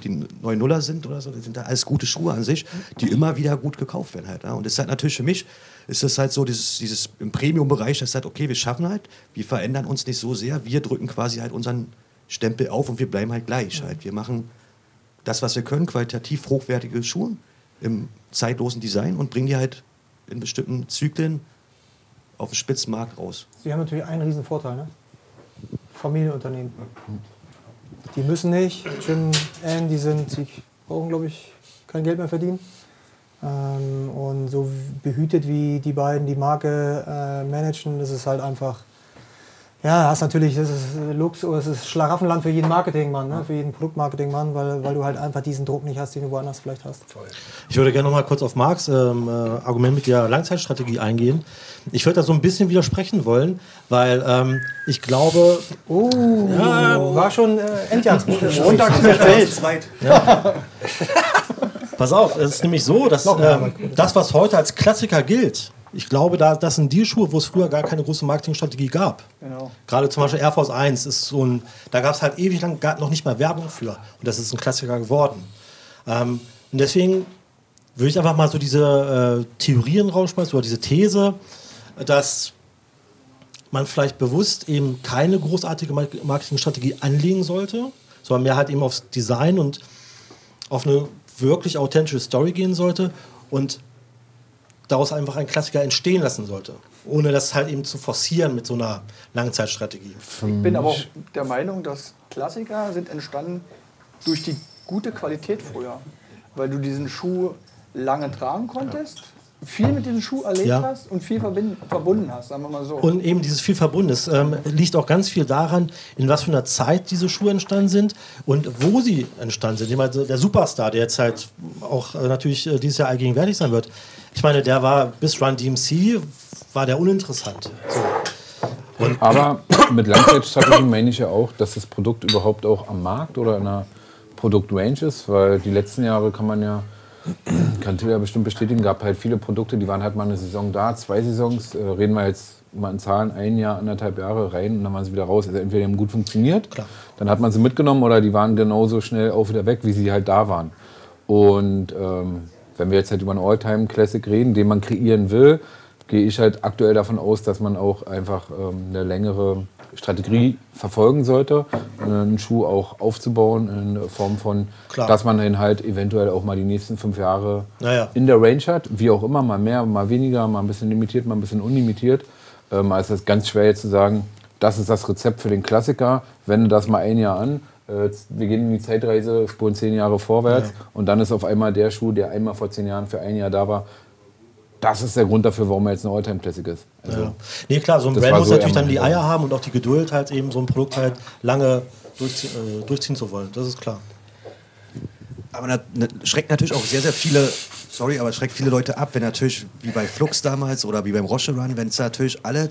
die neuen Nuller sind oder so, das sind da alles gute Schuhe an sich, die immer wieder gut gekauft werden halt. Ja? Und das ist halt natürlich für mich, ist das halt so dieses, dieses im Premium-Bereich, das halt, okay, wir schaffen halt, wir verändern uns nicht so sehr, wir drücken quasi halt unseren Stempel auf und wir bleiben halt gleich halt. Wir machen das, was wir können, qualitativ hochwertige Schuhe im zeitlosen Design und bringen die halt in bestimmten Zyklen auf den Spitzenmarkt raus. Sie haben natürlich einen riesen Vorteil, ne? Familienunternehmen. Die müssen nicht. Jim, Ann, die sind, die brauchen, glaube ich, kein Geld mehr verdienen. Ähm, und so behütet wie die beiden die Marke äh, managen, das ist halt einfach. Ja, hast natürlich, das ist Lux, oder es ist Schlaraffenland für jeden Marketingmann, ne? für jeden Produktmarketingmann, weil, weil du halt einfach diesen Druck nicht hast, den du woanders vielleicht hast. Ich würde gerne noch mal kurz auf Marks ähm, äh, Argument mit der Langzeitstrategie eingehen. Ich würde da so ein bisschen widersprechen wollen, weil ähm, ich glaube, Oh, war schon äh, Endjahresbuch. Montags in der Welt. Pass auf, es ist nämlich so, dass ähm, das, was heute als Klassiker gilt, ich glaube, da, das sind die Schuhe, wo es früher gar keine große Marketingstrategie gab. Genau. Gerade zum Beispiel Air Force 1 ist so ein, da gab es halt ewig lang gar noch nicht mal Werbung für. Und das ist ein Klassiker geworden. Ähm, und deswegen würde ich einfach mal so diese äh, Theorien rausschmeißen oder diese These, dass man vielleicht bewusst eben keine großartige Mar- Marketingstrategie anlegen sollte, sondern mehr halt eben aufs Design und auf eine wirklich authentische Story gehen sollte und daraus einfach ein Klassiker entstehen lassen sollte. Ohne das halt eben zu forcieren mit so einer Langzeitstrategie. Ich bin aber auch der Meinung, dass Klassiker sind entstanden durch die gute Qualität früher. Weil du diesen Schuh lange tragen konntest, viel mit diesem Schuh erlebt Ja. hast und viel verbinden, verbunden hast, sagen wir mal so. Und eben dieses viel Verbundenes ähm, liegt auch ganz viel daran, in was für einer Zeit diese Schuhe entstanden sind und wo sie entstanden sind. Ich meine, der Superstar, der jetzt halt auch äh, natürlich äh, dieses Jahr allgegenwärtig sein wird, ich meine, der war bis Run DMC war der uninteressant. So. Aber mit Langzeitstrategie meine ich ja auch, dass das Produkt überhaupt auch am Markt oder in einer Produktrange ist, weil die letzten Jahre kann man ja, kann Till ja bestimmt bestätigen, gab halt viele Produkte, die waren halt mal eine Saison da, zwei Saisons, äh, reden wir jetzt mal in Zahlen, ein Jahr, anderthalb Jahre rein und dann waren sie wieder raus. Also entweder die haben gut funktioniert, Klar. dann hat man sie mitgenommen oder die waren genauso schnell auch wieder weg, wie sie halt da waren. Und ähm, wenn wir jetzt halt über einen All-Time-Classic reden, den man kreieren will, gehe ich halt aktuell davon aus, dass man auch einfach ähm, eine längere Strategie verfolgen sollte, einen Schuh auch aufzubauen in Form von, Klar. dass man den halt eventuell auch mal die nächsten fünf Jahre Naja. in der Range hat, wie auch immer, mal mehr, mal weniger, mal ein bisschen limitiert, mal ein bisschen unlimitiert. Ähm, also es ist ganz schwer jetzt zu sagen, das ist das Rezept für den Klassiker, wende das mal ein Jahr an. äh, Wir gehen in die Zeitreise, spuren zehn Jahre vorwärts und dann ist auf einmal der Schuh, der einmal vor zehn Jahren für ein Jahr da war, das ist der Grund dafür, warum er jetzt ein Alltime-Classic ist. Also, Ja. Nee, klar, so ein Das Brand muss so natürlich dann die Eier haben und auch die Geduld, halt eben so ein Produkt halt lange durchzie äh, durchziehen zu wollen. Das ist klar. Aber na, na, schreckt natürlich auch sehr, sehr viele, sorry, aber schreckt viele Leute ab, wenn natürlich, wie bei Flux damals oder wie beim Roche Run, wenn es natürlich alle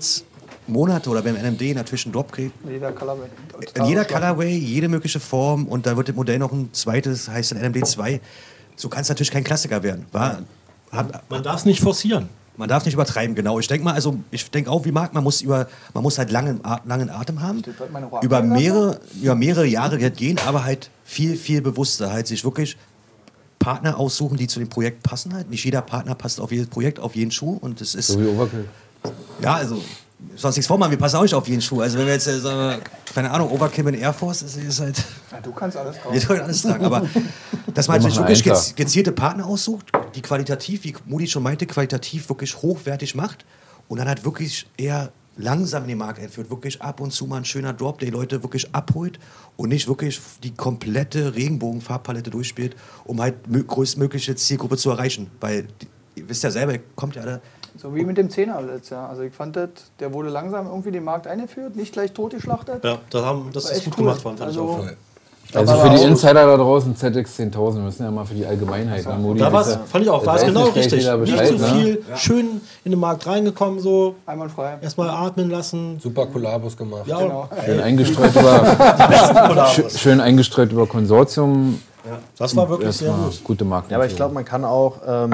Monate oder beim NMD natürlich einen Drop kriegt. in jeder Colorway. In jeder Colorway, jede mögliche Form und da wird das Modell noch ein zweites, heißt dann NMD 2. So kann es natürlich kein Klassiker werden. War, hat, Man darf es nicht forcieren. man darf nicht übertreiben, genau. Ich denke mal, also ich denke auch wie Marc, man muss über, man muss halt langen, langen Atem haben, über mehrere, über mehrere Jahre gehen, aber halt viel, viel bewusster, halt sich wirklich Partner aussuchen, die zu dem Projekt passen halt. Nicht jeder Partner passt auf jedes Projekt, auf jeden Schuh und das ist, so wie Overkill. ja, also, sonst nichts vormachen, wir passen auch nicht auf jeden Schuh. Also wenn wir jetzt, äh, sagen wir, keine Ahnung, Overkill in Air Force, das ist halt... Ja, du kannst alles Wir kaufen. können alles sagen, aber <laughs> dass man Wir sich machen wirklich gez gezielte Partner aussucht, die qualitativ, wie Modi schon meinte, qualitativ wirklich hochwertig macht und dann halt wirklich eher langsam in den Markt einführt, wirklich ab und zu mal ein schöner Drop, der die Leute wirklich abholt und nicht wirklich die komplette Regenbogenfarbpalette durchspielt, um halt mö- größtmögliche Zielgruppe zu erreichen. Weil, ihr wisst ja selber, ihr kommt ja alle So wie mit dem Zehner letztes Jahr. Also ich fand das, der wurde langsam irgendwie den Markt eingeführt, nicht gleich totgeschlachtet. Ja, das, haben, das War ist echt gut cool. gemacht worden. fand ich Also, auch. Also für die Insider da draußen, ZX 10.000, wir müssen ja mal für die Allgemeinheit. ne, Modi, Da war's, das ja- fand ich auch, ist weiß genau richtig. Nicht zu ne? viel, schön in den Markt reingekommen, so einwandfrei. erstmal atmen lassen. Super Kollabos gemacht. Ja, Genau. Schön eingestreut über, <laughs> schön, eingestreut über Konsortium. das war wirklich sehr gut. gute Marken. Ja, aber ich glaube, man kann auch, ähm,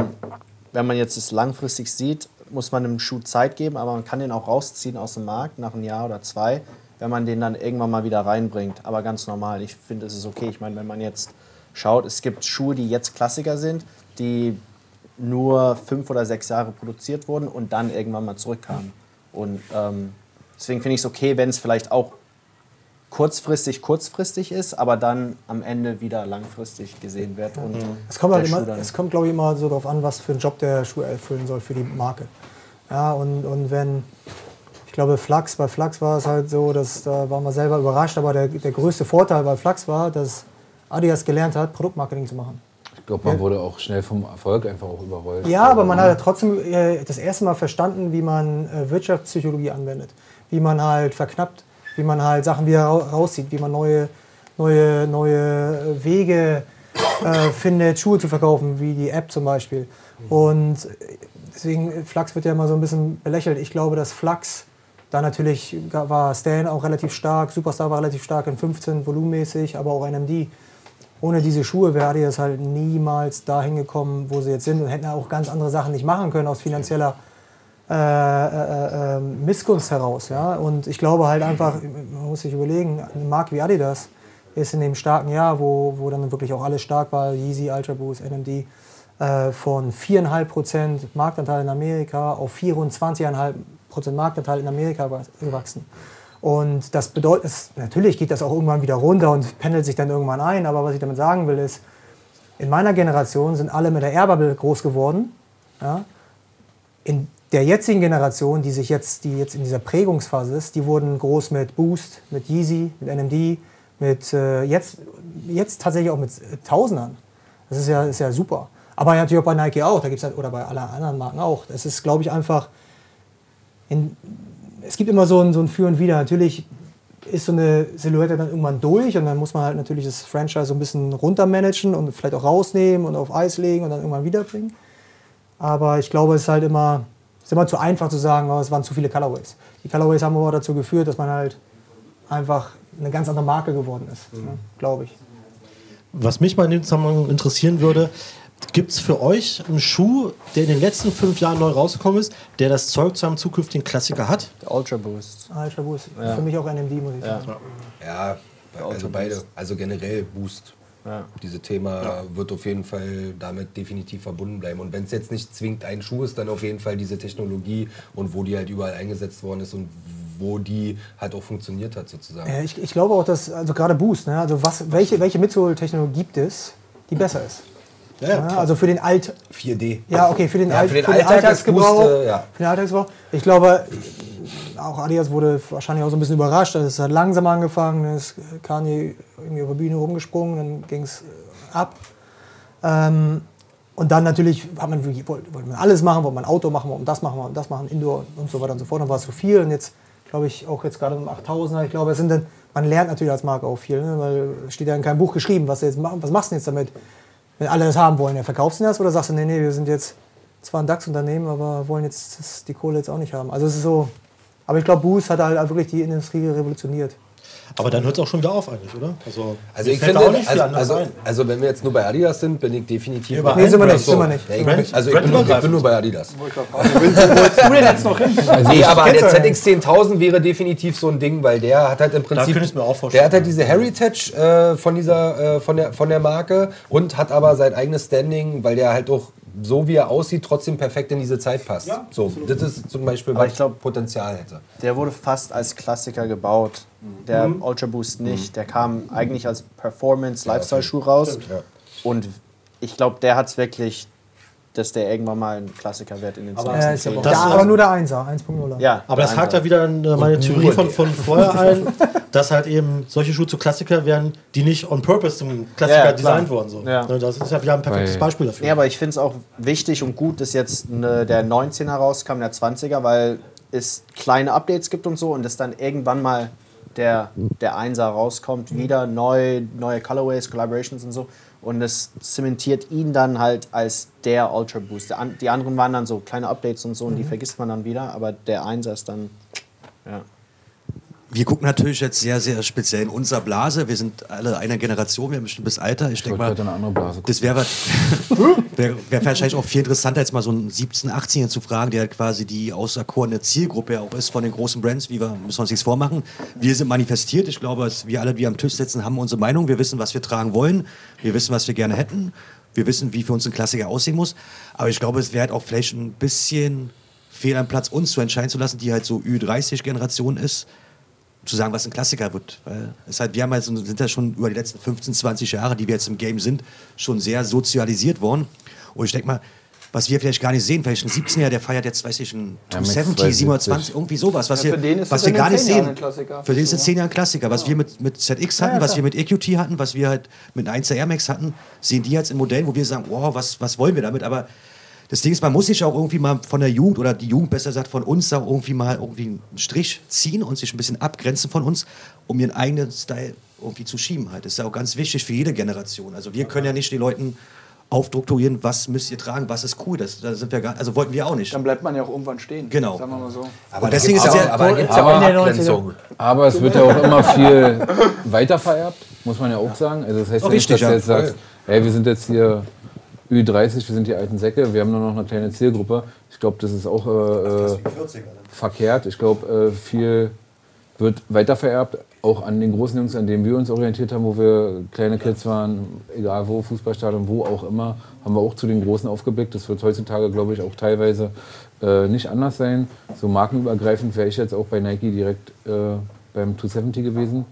wenn man jetzt es langfristig sieht, muss man dem Schuh Zeit geben, aber man kann den auch rausziehen aus dem Markt nach einem Jahr oder zwei, wenn man den dann irgendwann mal wieder reinbringt. Aber ganz normal. Ich finde, es ist okay. Ich meine, wenn man jetzt schaut, es gibt Schuhe, die jetzt Klassiker sind, die nur fünf oder sechs Jahre produziert wurden und dann irgendwann mal zurückkamen. Und ähm, deswegen finde ich es okay, wenn es vielleicht auch kurzfristig kurzfristig ist, aber dann am Ende wieder langfristig gesehen wird. Und Es kommt, halt immer, es kommt, glaube ich, immer so darauf an, was für einen Job der Schuh erfüllen soll für die Marke. Ja, und, und wenn, ich glaube, Flux, bei Flux war es halt so, dass da waren wir selber überrascht, aber der, der größte Vorteil bei Flux war, dass Adidas gelernt hat, Produktmarketing zu machen. Ich glaube, man wurde auch schnell vom Erfolg einfach auch überrollt. Ja, aber man hat ja trotzdem äh, das erste Mal verstanden, wie man äh, Wirtschaftspsychologie anwendet. Wie man halt verknappt, wie man halt Sachen wieder ra- rauszieht, wie man neue, neue, neue Wege äh, findet, Schuhe zu verkaufen, wie die App zum Beispiel. Und deswegen, Flux wird ja immer so ein bisschen belächelt. Ich glaube, dass Flux, da natürlich war Stan auch relativ stark, Superstar war relativ stark in 15 volumenmäßig, aber auch NMD ohne diese Schuhe wäre Adidas halt niemals dahin gekommen, wo sie jetzt sind und hätten auch ganz andere Sachen nicht machen können aus finanzieller äh, äh, äh, Missgunst heraus. Ja? Und ich glaube halt einfach, man muss sich überlegen, eine Marke wie Adidas ist in dem starken Jahr, wo, wo dann wirklich auch alles stark war, Yeezy, Ultra Boost, NMD, äh, von 4,5% Marktanteil in Amerika auf 24,5 Prozent Marktanteil in Amerika gewachsen. Und das bedeutet, natürlich geht das auch irgendwann wieder runter und pendelt sich dann irgendwann ein. Aber was ich damit sagen will, ist, in meiner Generation sind alle mit der Airbubble groß geworden. Ja? In der jetzigen Generation, die sich jetzt, die jetzt in dieser Prägungsphase ist, die wurden groß mit Boost, mit Yeezy, mit NMD, mit äh, jetzt, jetzt tatsächlich auch mit äh, Tausendern. Das ist ja, ist ja super. Aber natürlich auch bei Nike auch, da gibt's halt, oder bei allen anderen Marken auch. Das ist, glaube ich, einfach. In, es gibt immer so ein, so ein Für und Wider. Natürlich ist so eine Silhouette dann irgendwann durch und dann muss man halt natürlich das Franchise so ein bisschen runtermanagen und vielleicht auch rausnehmen und auf Eis legen und dann irgendwann wiederbringen. Aber ich glaube, es ist halt immer, es ist immer zu einfach zu sagen, oh, es waren zu viele Colorways. Die Colorways haben aber dazu geführt, dass man halt einfach eine ganz andere Marke geworden ist, mhm. ne, glaube ich. Was mich mal in dem Zusammenhang interessieren würde, Gibt es für euch einen Schuh, der in den letzten fünf Jahren neu rausgekommen ist, der das Zeug zu einem zukünftigen Klassiker hat? Der Ultra Boost. Ultra Boost. Ja. Für mich auch NMD, muss ich sagen. Ja, also beide. Also generell Boost. Ja. Dieses Thema ja. wird auf jeden Fall damit definitiv verbunden bleiben. Und wenn es jetzt nicht zwingend ein Schuh ist, dann auf jeden Fall diese Technologie und wo die halt überall eingesetzt worden ist und wo die halt auch funktioniert hat sozusagen. Ja, ich, ich glaube auch, dass, also gerade Boost, ne, also was, welche, welche Midsole-Technologie gibt es, die besser ist? Ja, ja, also für den Alt 4D. Ja, okay, für den, ja, Alt, für den, für den Alltagsgebrauch. Boost, äh, ja. Für den Alltagsgebrauch. Ich glaube, auch Adidas wurde wahrscheinlich auch so ein bisschen überrascht. Es hat langsam angefangen, dann ist Kanye irgendwie auf der Bühne rumgesprungen, dann ging es äh, ab. Ähm, und dann natürlich hat man, wollte, wollte man alles machen, wollte man Auto machen, wollte man das machen, wollte man das machen, Indoor und so weiter und so fort. Dann war es zu viel und jetzt glaube ich auch jetzt gerade um 8000er, ich glaube, es sind dann, man lernt natürlich als Marke auch viel, ne? weil steht ja in keinem Buch geschrieben, was, jetzt, was machst du jetzt damit? wenn alle das haben wollen, ja, verkaufst du das oder sagst du, nee, nee, wir sind jetzt zwar ein DAX-Unternehmen, aber wollen jetzt die Kohle jetzt auch nicht haben. Also es ist so, aber ich glaube, Boost hat halt wirklich die Industrie revolutioniert. Aber dann hört es auch schon wieder auf eigentlich, oder? Also, also ich finde, also, also, also, wenn wir jetzt nur bei Adidas sind, bin ich definitiv... Über nee, sind wir nicht, so. sind wir nicht. Ja, ich also ich bin, nur, ich bin, nur, bei Adidas. Wo willst du denn jetzt noch hin? <laughs> Also nee, aber der ZX 10.000 wäre definitiv so ein Ding, weil der hat halt im Prinzip... Da mir auch vorstellen. Der hat halt diese Heritage äh, von, dieser, äh, von, der, von der Marke und hat aber sein eigenes Standing, weil der halt auch so wie er aussieht, trotzdem perfekt in diese Zeit passt. Ja, so, das ist zum Beispiel, was ich glaub, Potenzial hätte. Der wurde fast als Klassiker gebaut. Der mhm. Ultra Boost nicht. Mhm. Der kam eigentlich als Performance-Lifestyle-Schuh raus. Stimmt, ja. Und ich glaube, der hat es wirklich dass der irgendwann mal ein Klassiker wird in den aber, äh, ist aber, das aber nur der 1er, 1.0. Ja, aber das hakt da wieder in äh, meine Theorie von, von vorher ein, <laughs> dass halt eben solche Schuhe zu Klassiker werden, die nicht on purpose zum Klassiker ja, designt wurden. So. Ja. Ne, das ist ja, haben ein perfektes Beispiel dafür. Ja, aber ich finde es auch wichtig und gut, dass jetzt eine, der 19er rauskam, der 20er, weil es kleine Updates gibt und so und dass dann irgendwann mal der, der 1er rauskommt, wieder neu, neue Colorways, Collaborations und so. Und es zementiert ihn dann halt als der Ultra Boost. Die anderen waren dann so kleine Updates und so und die mhm. vergisst man dann wieder, aber der Einser ist dann, ja. Wir gucken natürlich jetzt sehr, sehr speziell in unserer Blase. Wir sind alle einer Generation, wir haben ein bestimmtes Alter. Ich, denke mal, eine andere Blase das wäre <laughs> wär, wär wahrscheinlich auch viel interessanter, jetzt mal so einen 17-, 18er zu fragen, der quasi die auserkorene Zielgruppe auch ist von den großen Brands, wie wir, müssen uns nichts vormachen. Wir sind manifestiert. Ich glaube, wir alle, die am Tisch sitzen, haben unsere Meinung. Wir wissen, was wir tragen wollen. Wir wissen, was wir gerne hätten. Wir wissen, wie für uns ein Klassiker aussehen muss. Aber ich glaube, es wäre halt auch vielleicht ein bisschen fehl am Platz, uns zu entscheiden zu lassen, die halt so Ü30-Generation ist zu sagen, was ein Klassiker wird. Weil es halt, wir haben halt, sind ja schon über die letzten 15, 20 Jahre, die wir jetzt im Game sind, schon sehr sozialisiert worden. Und ich denke mal, was wir vielleicht gar nicht sehen, vielleicht ein 17-Jähriger, der feiert jetzt, weiß ich, ein 270, 720, irgendwie sowas, was, ja, wir, was wir gar nicht sehen. Für den ist es 10 Jahre ein Klassiker. Was ja. wir mit, mit ZX hatten, ja, was wir mit EQT hatten, was wir halt mit 1 Air Max hatten, sehen die jetzt in Modellen, wo wir sagen, wow, was, was wollen wir damit? Aber das Ding ist, man muss sich auch irgendwie mal von der Jugend oder die Jugend besser gesagt von uns auch irgendwie mal irgendwie einen Strich ziehen und sich ein bisschen abgrenzen von uns, um ihren eigenen Style irgendwie zu schieben halt. Das ist ja auch ganz wichtig für jede Generation. Also wir können ja nicht die Leuten aufstrukturieren, was müsst ihr tragen, was ist cool. Das, das sind wir gar, also wollten wir auch nicht. Dann bleibt man ja auch irgendwann stehen. Genau. Sagen wir mal so. Aber deswegen ist es ja, aber, aber, aber, aber es wird ja auch immer viel weiter vererbt, muss man ja auch sagen. Also das heißt ja nicht, dass du jetzt sagst, hey, wir sind jetzt hier Ü30, wir sind die alten Säcke, wir haben nur noch eine kleine Zielgruppe. Ich glaube, das ist auch äh, äh verkehrt. Ich glaube, äh, viel wird weitervererbt, auch an den großen Jungs, an denen wir uns orientiert haben, wo wir kleine Kids waren, egal wo, Fußballstadion, wo auch immer, haben wir auch zu den Großen aufgeblickt. Das wird heutzutage, glaube ich, auch teilweise äh, nicht anders sein. So markenübergreifend wäre ich jetzt auch bei Nike direkt äh, beim 270 gewesen.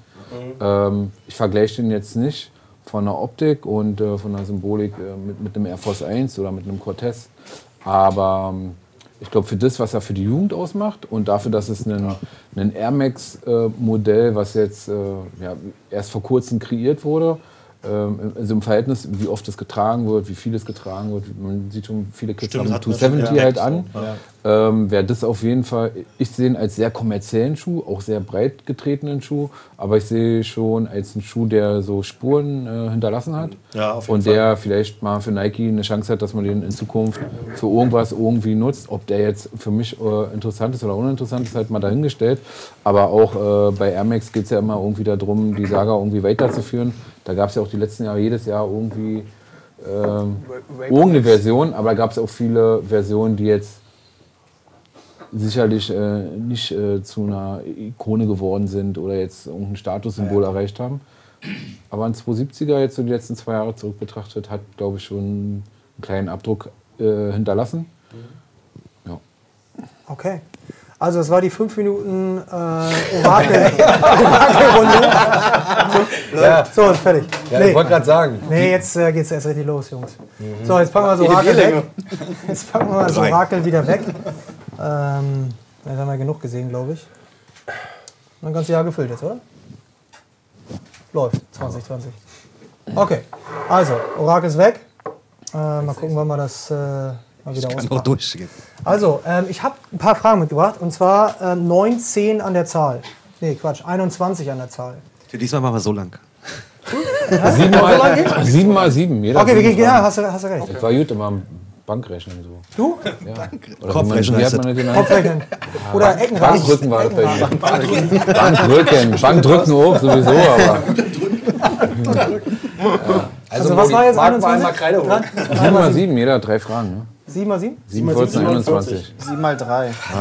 Ähm, ich vergleiche den jetzt nicht von der Optik und äh, von der Symbolik äh, mit, mit einem Air Force 1 oder mit einem Cortez. Aber ähm, ich glaube, für das, was er für die Jugend ausmacht und dafür, dass es ein, ein Air Max-Modell, was jetzt äh, ja, erst vor kurzem kreiert wurde, ähm, also im Verhältnis, wie oft es getragen wird, wie viel es getragen wird, man sieht schon viele Kids Stimmt, haben hatten wir schon 270 halt an. so, Ähm, Wäre das auf jeden Fall, ich sehe ihn als sehr kommerziellen Schuh, auch sehr breit getretenen Schuh, aber ich sehe schon als einen Schuh, der so Spuren äh, hinterlassen hat Ja, auf jeden und der vielleicht mal für Nike eine Chance hat, dass man den in Zukunft für irgendwas irgendwie nutzt. Ob der jetzt für mich äh, interessant ist oder uninteressant ist, halt mal dahingestellt. Aber auch äh, bei Air Max geht es ja immer irgendwie darum, die Saga irgendwie weiterzuführen. Da gab es ja auch die letzten Jahre jedes Jahr irgendwie ähm, irgendeine Version, aber da gab es auch viele Versionen, die jetzt sicherlich äh, nicht äh, zu einer Ikone geworden sind oder jetzt irgendein Statussymbol erreicht haben. Aber ein 270er jetzt so die letzten zwei Jahre zurück betrachtet, hat, glaube ich, schon einen kleinen Abdruck äh, hinterlassen. Okay. Also es war die 5 Minuten äh, Orakel- <laughs> Orakelrunde. so, ist fertig. Ja, nee, ich wollte gerade sagen. nee, jetzt äh, geht's erst richtig los, Jungs. So, jetzt packen wir das Orakel weg. <laughs> Jetzt packen wir das Orakel wieder weg. Ähm, jetzt haben wir genug gesehen, glaube ich. Ein ganzes Jahr gefüllt jetzt, oder? Läuft, 2020. Okay, also, Orakel ist weg. Äh, mal gucken, wann wir das äh, mal wieder Kann auch durchgehen. Also, ähm, ich habe ein paar Fragen mitgebracht. Und zwar ähm, 19 an der Zahl. Nee, Quatsch, 21 an der Zahl. Für diesmal machen wir so lang. Sieben mal, sieben mal sieben. Jeder Okay, wir sieben gehen, ja, hast du, hast du recht. Das war gut immer am Bankrechnen so. Du? Ja. Oder Kopfrechnen wie hat man genannt? Kopfrechnen. Oder Eckenrasen. Bankdrücken war das bei mir. Bankdrücken. Bankdrücken auch sowieso, aber Also, was war jetzt Marc mal 21? einmal Kreide hoch. Sieben mal sieben, jeder hat drei Fragen. Ne? 7 mal 7? 7, 14, 21. 7 mal 3. <laughs>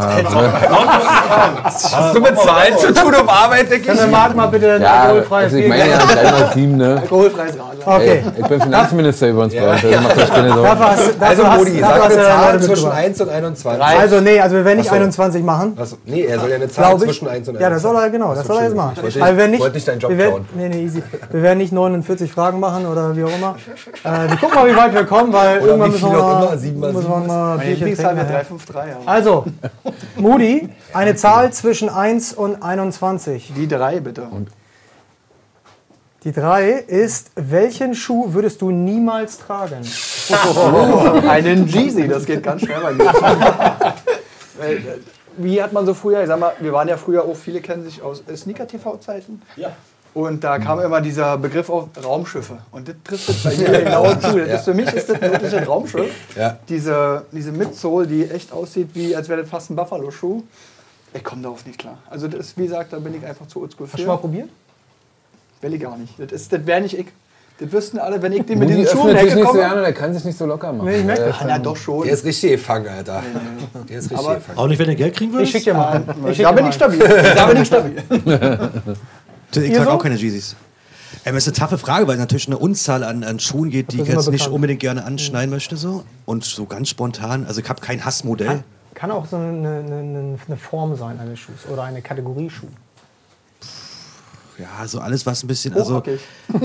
Hast du mit Zahlen zu tun auf Arbeit, denke wir Marc mal bitte ein Ja, alkoholfreies also ich meine ja geben? 3 mal 7, ne? Alkoholfreies Radler. Okay. Ey, ich bin Finanzminister übrigens bei uns, also macht euch keine Sorgen. Dafür hast, dafür Also Modi, sag eine ja Zahl zwischen mitgebracht. 1 und 21. Also, nee, also wir werden nicht Ach so. 21 machen. Achso, nee, er soll ja eine Zahl Glaube ich. zwischen 1 und 21. Ja, das soll er, genau, das soll er jetzt machen. Ich wollte Aber wir werden nicht, deinen Job wir werden, klauen. nee, nee, easy. Wir werden nicht 49 Fragen machen oder wie auch immer. Äh, wir gucken mal, wie weit wir kommen, weil irgendwann müssen wir, auch mal, immer, sieben mal müssen wir mal Meine Lieblingszahl wäre nachher. 353, ja. Also, Moody, eine Zahl zwischen 1 und 21. Die drei bitte. Die 3 ist, welchen Schuh würdest du niemals tragen? Einen Jeezy, das geht ganz schnell bei mir. Weil, äh, Wie hat man so früher, ich sag mal, wir waren ja früher auch, viele kennen sich aus äh, Sneaker-TV-Zeiten. Ja. Und da kam immer dieser Begriff auf Raumschiffe. Und das trifft jetzt bei <laughs> mir genau zu. Das ist, für mich ist das wirklich ein Raumschiff. Ja. Diese, diese Midsole, die echt aussieht, wie als wäre das fast ein Buffalo-Schuh. Ich komme darauf nicht klar. Also das ist, wie gesagt, da bin ich einfach zu oldschool Hast du schon mal probiert? Will ich gar nicht. Das, ist- das wäre nicht ich. Das wüssten alle, wenn ich den mit diesen Schuhen sich nicht so gerne, der kann sich nicht so locker machen. Nee, ich merke Äh, das. Ah, na doch schon. Der ist richtig gefangen, Alter. Der ist richtig Aber- gefangen. Auch nicht, wenn du Geld kriegen Ich würdest? schick dir mal einen. Ich schick Da dir bin mal ich stabil. Da bin ich stabil. <laughs> Ich trage so? auch keine Jeezys. Ähm, das ist eine taffe Frage, weil natürlich eine Unzahl an, an Schuhen geht, die ich jetzt nicht unbedingt gerne anschneiden möchte. So. Und so ganz spontan, also ich habe kein Hassmodell. Kann, kann auch so eine, eine, eine Form sein eines Schuhs oder eine Kategorie Schuh. Ja, so alles, was ein bisschen, also, Okay. <laughs>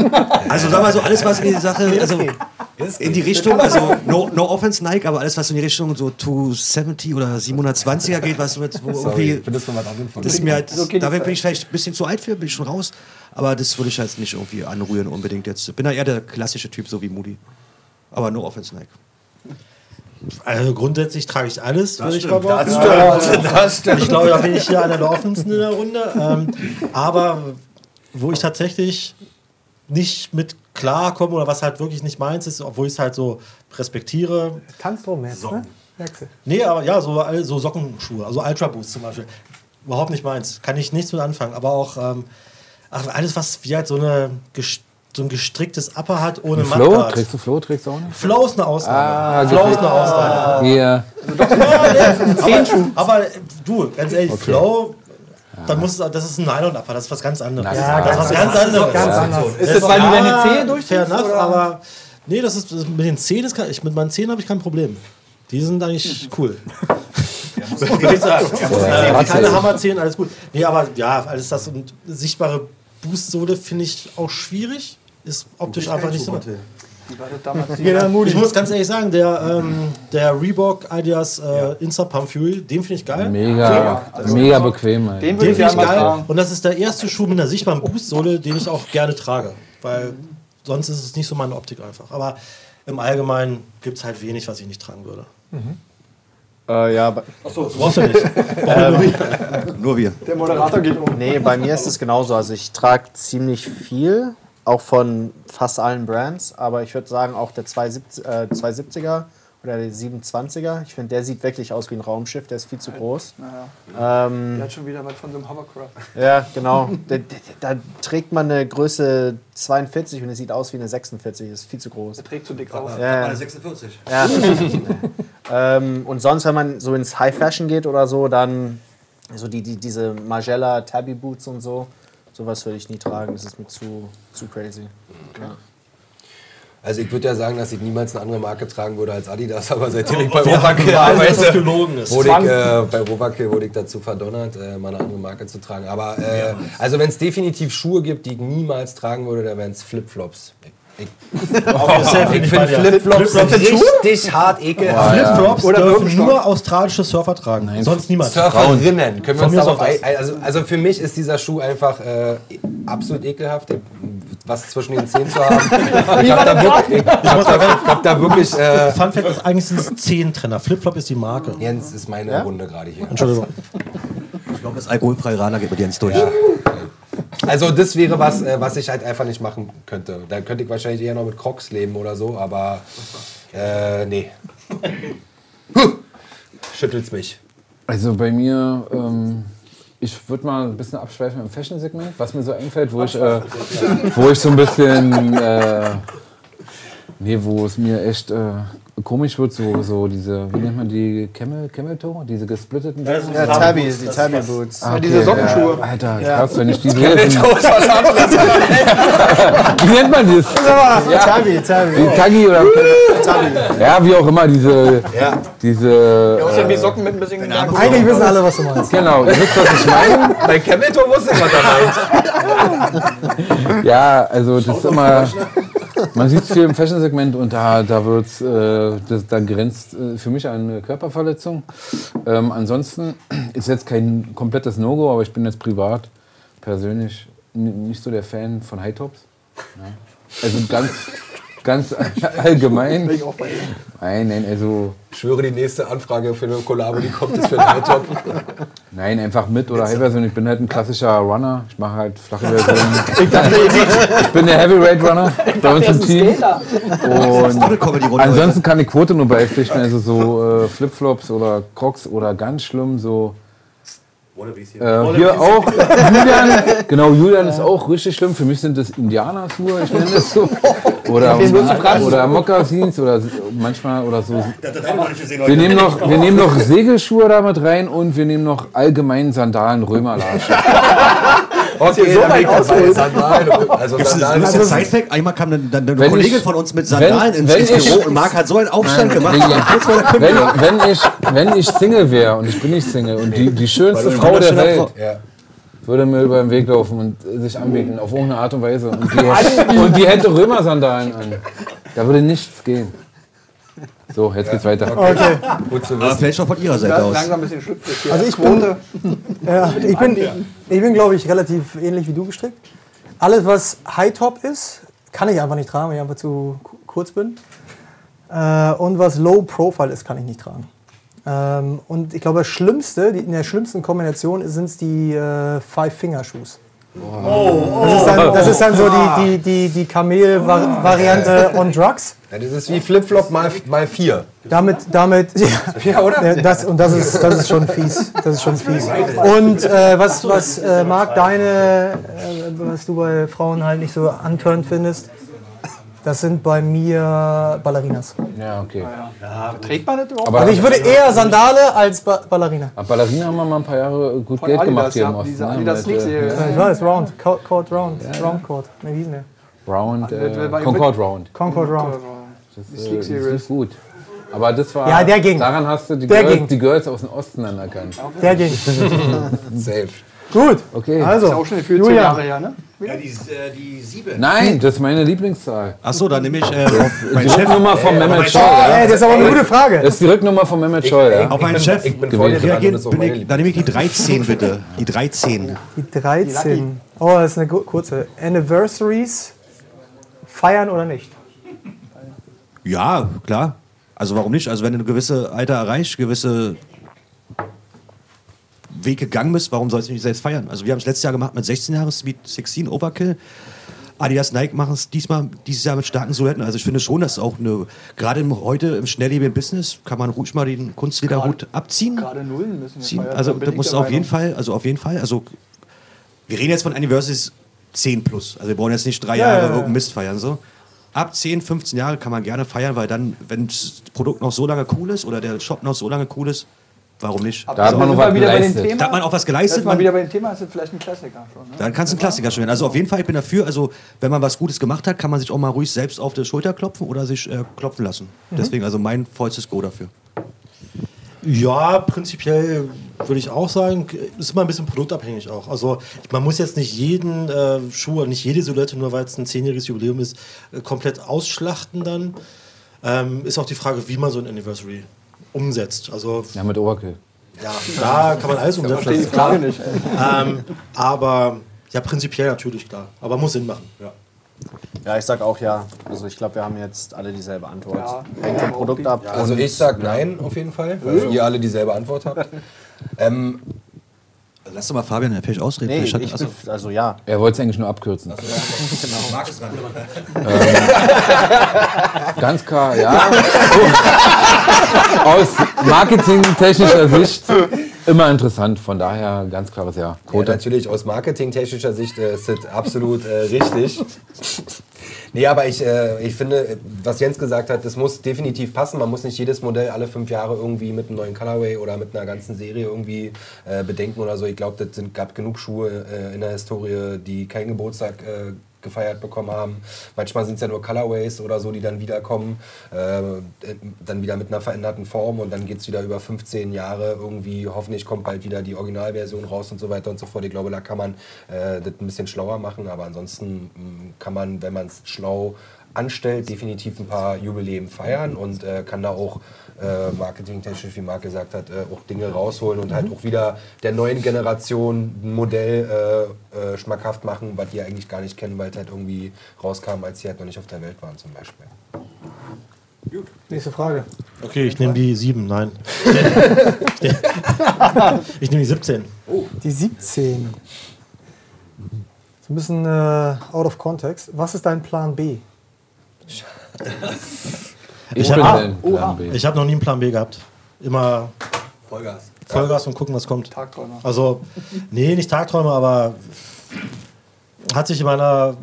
also sag mal so, alles, was in die Sache, also in die Richtung, also no, no offense Nike, aber alles, was so in die Richtung so 270 oder 720er geht, was mit, wo Sorry, irgendwie, das ist mir halt, da bin ich vielleicht ein bisschen zu alt für, bin ich schon raus, aber das würde ich halt nicht irgendwie anrühren unbedingt jetzt. Ich bin da eher der klassische Typ, so wie Moody. Aber no offense Nike. Also grundsätzlich trage ich alles, würde ich mal Das behaupten. stimmt, das stimmt. Ich glaube, da bin ich hier einer der offensten in der Runde. Ähm, aber wo ich tatsächlich nicht mit klarkomme oder was halt wirklich nicht meins ist, obwohl ich es halt so respektiere. Tanzt rum jetzt, ne? Merkst du? Nee, aber ja, so, so Sockenschuhe, also Ultra Boost zum Beispiel. Überhaupt nicht meins. Kann ich nichts mit anfangen. Aber auch ähm, ach, alles, was wie halt so, eine, so ein gestricktes Upper hat ohne Flow? Mattguard. Trägst du Flow? Trägst du auch nicht? Flow ist eine Ausnahme. Ah, Flow ist eine Ausnahme. Hier. Aber, aber äh, du, ganz ehrlich, Flow, dann muss, das ist ein Nylon-Upper, das ist was ganz anderes. Ja, das ist was ganz anderes. Ganz anders. Ist das, weil du deine Zehe durchziehst? Fair enough, oder? aber nee, das ist das mit den Zehen, ist, kein- ich, mit meinen Zehen habe ich kein Problem. Die sind eigentlich cool. <laughs> Keine. Hammerzehen, alles gut. Nee, aber ja, alles das und sichtbare Boost-Sohle finde ich auch schwierig. Ist optisch einfach nicht so. Die war das damals die <laughs> Genau, Ich muss ganz ehrlich sagen, der, ähm, der Reebok Ideas äh, Insta Pump Fury, den finde ich geil. Mega, mega bequem. Den würde Den ich finde gerne ich geil. tragen. Und das ist der erste Schuh mit einer sichtbaren Boostsohle, den ich auch gerne trage. Weil sonst ist es nicht so meine Optik einfach. Aber im Allgemeinen gibt es halt wenig, was ich nicht tragen würde. Äh, ja, bei, Achso, brauchst du <laughs> nicht. Nur wir. Der Moderator geht um. nee, bei mir ist es genauso. Also ich trage ziemlich viel, auch von fast allen Brands, aber ich würde sagen auch der 270, äh, 270er oder der 720er. Ich finde, der sieht wirklich aus wie ein Raumschiff, der ist viel zu groß. Ähm, Der hat schon wieder was von so einem Hovercraft. ja, <laughs> genau. Da, da, da trägt man eine Größe 42 und es sieht aus wie eine 46. Das ist viel zu groß. Der trägt zu dick auf. Ja, ja. 46. Ja. <laughs> ähm, und sonst, wenn man so ins High Fashion geht oder so, dann so die, die, diese Magella Tabby Boots und so, sowas würde ich nie tragen. Das ist mir zu, zu crazy. Ja. Also ich würde ja sagen, dass ich niemals eine andere Marke tragen würde als Adidas, <laughs> aber seitdem ich bei beweisen, dass das arbeite, gelogen ist. wurde ich, äh, bei Overkill wurde ich dazu verdonnert, äh, mal eine andere Marke zu tragen. Aber äh, also wenn es definitiv Schuhe gibt, die ich niemals tragen würde, dann wären es Flipflops. Ich, ich, ich finde Flipflops richtig hart ekelhaft. Flipflops Oder dürfen nur australische Surfer tragen. Sonst niemand. Surferinnen. Können wir uns darauf ein, also, also für mich ist dieser Schuh einfach äh, absolut ekelhaft. Was zwischen den Zähnen zu haben. <laughs> Ich habe da wirklich, ich hab da, ich hab da wirklich äh, Fun Fact ist eigentlich sind es Zehentrenner. Flipflop ist die Marke. Jens ist meine Runde gerade hier. Entschuldigung. Ich glaube, das alkoholfreie Rana geht mit Jens durch. Also das wäre was, äh, was ich halt einfach nicht machen könnte. Da könnte ich wahrscheinlich eher noch mit Crocs leben oder so, aber äh, nee. <laughs> Huh. Schüttelt's mich. Also bei mir, ähm, ich würde mal ein bisschen abschweifen im Fashion-Segment, was mir so einfällt, wo ich, äh, wo ich so ein bisschen, äh, nee, wo es mir echt äh, komisch wird, so, so diese, wie nennt man die, Camel, Camel Toe? Diese gesplitteten Sachen? Ja, Tabby, die Tabby Boots. Ah, diese Sockenschuhe. Ja, Alter, krass, wenn ich die sehe. sind- <laughs> Wie nennt man das? Ja, Tabby, Tabby. die oder Ja, wie auch immer, diese, diese Außerdem wie Socken mit ein bisschen Eigentlich wissen alle, was du meinst. Genau, ihr wisst, was ich meine. Bei Camelton wusste ich, was er meint. Ja, also das ist immer. Man sieht es viel im Fashion-Segment und da, da wird's, äh, da grenzt äh, für mich eine Körperverletzung. Ähm, ansonsten ist jetzt kein komplettes No-Go, aber ich bin jetzt privat persönlich nicht so der Fan von High Tops. Ja. Also ganz, ganz <laughs> <laughs> allgemein. Nein, nein, also Ich schwöre, die nächste Anfrage für eine Kollabo, die kommt, ist für den Hightop. <laughs> Nein, einfach mit oder High-Version. Ich bin halt ein klassischer Runner. Ich mache halt flache Versionen. ich bin der Heavyweight Runner bei uns im Team. Und ansonsten kann ich Quote nur beipflichten. Also so äh, Flipflops oder Crocs oder ganz schlimm so. Äh, hier auch Julian, genau, Julian ist auch richtig schlimm. Für mich sind das Indianerschuhe, ich nenne das so. Oder, oder Mokassins oder manchmal oder so. Wir nehmen, noch, wir nehmen noch Segelschuhe damit rein und wir nehmen noch allgemein Sandalen Römerlarsche. <laughs> Okay, so weit Sandalen. Also Das Sandalen. ist ein Sidefact. Einmal kam dann, dann eine Wenn Kollegin ich- von uns mit Sandalen wenn- ins, wenn ins ich- Büro und Marc hat so einen Aufstand gemacht. Kündigung. wenn, wenn, ich, wenn ich Single wäre und ich bin nicht Single und die, die schönste Frau der Welt Frau. Ja. würde mir über den Weg laufen und sich anbieten auf irgendeine Art und Weise und die, und die hätte Römersandalen an, da würde nichts gehen. So, jetzt geht's weiter. Gut zu Aber wissen. vielleicht auch von ihrer Seite aus. Langsam ein bisschen schlüpfrig hier. Also ich Quote. <laughs> Ja, ich bin, ich bin glaube ich, relativ ähnlich wie du gestrickt. Alles, was High-Top ist, kann ich einfach nicht tragen, weil ich einfach zu ku- kurz bin. Äh, und was Low-Profile ist, kann ich nicht tragen. Ähm, und ich glaube, das Schlimmste, die, in der schlimmsten Kombination sind es die äh, Five-Finger-Shoes. Das, ist dann, das ist dann so die, die, die, die Kamel-Variante on Drugs. Ja, das ist wie Flipflop mal, mal vier. Damit, damit, ja, Ja, oder? Das, und das ist, das ist schon fies. Das ist schon fies. Und äh, was, was äh, Marc, deine, äh, was du bei Frauen halt nicht so antörend findest, das sind bei mir Ballerinas. Ja, okay. Trägt man das überhaupt? Aber Also ich würde eher Sandale als ba Ballerina. ab Ballerina haben wir mal ein paar Jahre gut Von Geld Adidas, gemacht hier ja, im Osten. diese ne, Adidas mit, äh, Sneak-Serie. Ja, ich weiß, Round. Co- Court Round. Round Court. Ne, wie hieß denn der? Round, äh, Concord Round. Concord Round. Das, Die äh, das Series. ist gut. Aber das war. Ja, der ging. Daran hast du die, Der Girls, ging. die Girls aus dem Osten dann erkannt. Der ging. <laughs> Safe. Gut. Okay. Also, Ist auch schon zehn. Jahre her, ne? Ja, die, äh, die sieben. Nein, das ist meine Lieblingszahl. Achso, dann nehme ich äh, mein Die Chef. Rücknummer von Mehmet mein Scholl. Ja. Ey, das ist aber eine gute Frage. Das ist die Rücknummer von Mehmet Scholl. Ja. Auf meinen Chef. Ich bin Gewählt reagieren, das bin ich, dann nehme ich die 13 <laughs> bitte. Die 13. Die 13. Oh, das ist eine kurze. Anniversaries feiern oder nicht? Ja, klar. Also warum nicht? Also wenn du ein gewisses Alter erreichst, gewisse Weg gegangen bist, warum sollst du nicht selbst feiern? Also wir haben es letztes Jahr gemacht mit 16 Jahren, Sweet 16 Overkill. Adidas Nike machen es diesmal dieses Jahr mit starken Silhouetten. Also ich finde schon, dass auch eine, gerade heute im schnelllebigen Business kann man ruhig mal den Kunstlederhut abziehen. Gerade Nullen müssen wir ziehen. feiern. Also das muss auf jeden. Fall, also auf jeden Fall, also wir reden jetzt von Anniversaries 10 plus. Also wir brauchen jetzt nicht drei Ja, Jahre ja, ja. irgendeinen Mist feiern so. Ab 10, 15 Jahre kann man gerne feiern, weil dann, wenn das Produkt noch so lange cool ist oder der Shop noch so lange cool ist, warum nicht? Da hat man was wieder bei dem geleistet. Thema. Da hat man auch was Ist geleistet. mal Man, wieder bei dem Thema, ist das vielleicht ein Klassiker schon. Ne? dann kann es ein Klassiker schon werden. Also auf jeden Fall, ich bin dafür, also wenn man was Gutes gemacht hat, kann man sich auch mal ruhig selbst auf die Schulter klopfen oder sich äh, klopfen lassen. Deswegen also mein vollstes Go dafür. Ja, prinzipiell würde ich auch sagen, ist immer ein bisschen produktabhängig auch. Also man muss jetzt nicht jeden äh, Schuh, nicht jede Silhouette, nur weil es ein zehnjähriges Jubiläum ist, äh, komplett ausschlachten dann. Ähm, ist auch die Frage, wie man so ein Anniversary umsetzt. Also Ja, mit Overkill. ja, da kann man alles umsetzen, das Die ist klar. Nicht. Ähm, aber ja, prinzipiell natürlich klar. Aber muss Sinn machen. Ja. Ja, ich sag auch ja. Also ich glaube, wir haben jetzt alle dieselbe Antwort. Ja. Hängt vom Produkt ab. Also ich sag nein auf jeden Fall, weil ihr alle dieselbe Antwort habt. <laughs> Ähm, Lass doch mal Fabian vielleicht ausreden. Nee, Vielleicht ich, also, also ja. Er wollte es eigentlich nur abkürzen. <laughs> Marc ist dran. Ganz klar, ja. <laughs> Aus marketingtechnischer Sicht immer interessant. Von daher ganz klares Ja. Ja, natürlich aus marketingtechnischer Sicht äh, ist das absolut äh, richtig. Nee, aber ich, äh, ich finde, was Jens gesagt hat, das muss definitiv passen. Man muss nicht jedes Modell alle fünf Jahre irgendwie mit einem neuen Colorway oder mit einer ganzen Serie irgendwie äh, bedenken oder so. Ich glaube, das sind, gab genug Schuhe äh, in der Historie, die keinen Geburtstag äh, gefeiert bekommen haben. Manchmal sind es ja nur Colorways oder so, die dann wiederkommen, äh, dann wieder mit einer veränderten Form und dann geht es wieder über 15 Jahre irgendwie. Hoffentlich kommt bald wieder die Originalversion raus und so weiter und so fort. Ich glaube, da kann man äh, das ein bisschen schlauer machen, aber ansonsten mh, kann man, wenn man es schlau anstellt, definitiv ein paar Jubiläen feiern und äh, kann da auch äh, marketingtechnisch, wie Marc gesagt hat, äh, auch Dinge rausholen und halt auch wieder der neuen Generation ein Modell äh, äh, schmackhaft machen, was die eigentlich gar nicht kennen, weil es halt irgendwie rauskam, als sie halt noch nicht auf der Welt waren zum Beispiel. Nächste Frage. Okay, ich nehme die 7, nein. <laughs> ich nehme die 17. Die 17. So ein bisschen äh, out of context. Was ist dein Plan B? <laughs> Ich hab- bin Ah, den Plan B. Ich habe noch nie einen Plan B gehabt. Immer Vollgas. Vollgas und gucken, was kommt. Tagträumer. Also, nee, nicht Tagträume, aber hat sich in meiner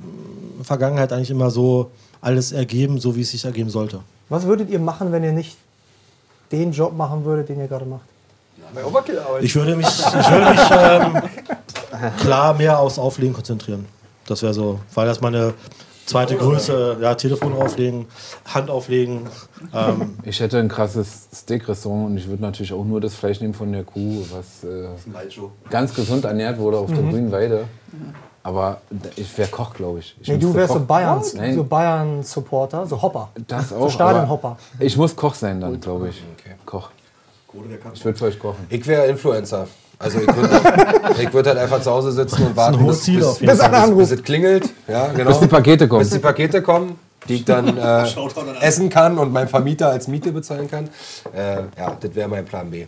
Vergangenheit eigentlich immer so alles ergeben, so wie es sich ergeben sollte. Was würdet ihr machen, wenn ihr nicht den Job machen würdet, den ihr gerade macht? Ich würde mich, ich würde mich ähm, <laughs> klar mehr aufs Auflegen konzentrieren. Das wäre so, weil das meine zweite Größe, ja, Telefon auflegen, Hand auflegen. Ähm, <laughs> Ich hätte ein krasses Steak-Restaurant und ich würde natürlich auch nur das Fleisch nehmen von der Kuh, was äh, ganz gesund ernährt wurde auf der grünen Weide. Aber ich wäre Koch, glaube ich. ich Nee, du wärst so Koch- Bayern, Nein. so Bayern Supporter, so Hopper. Das So auch. Stadionhopper. aber Ich muss Koch sein dann, glaube ich. Koch. Ich würde für euch kochen. Ich wäre Influencer. Also ich würde <laughs> ich würd halt einfach zu Hause sitzen und warten, bis, Ziel bis, bis, bis, bis es klingelt. Ja, genau. Bis die Pakete kommen. bis die Pakete kommen, die ich dann äh, essen kann und meinen Vermieter als Miete bezahlen kann. Äh, ja, das wäre mein Plan B.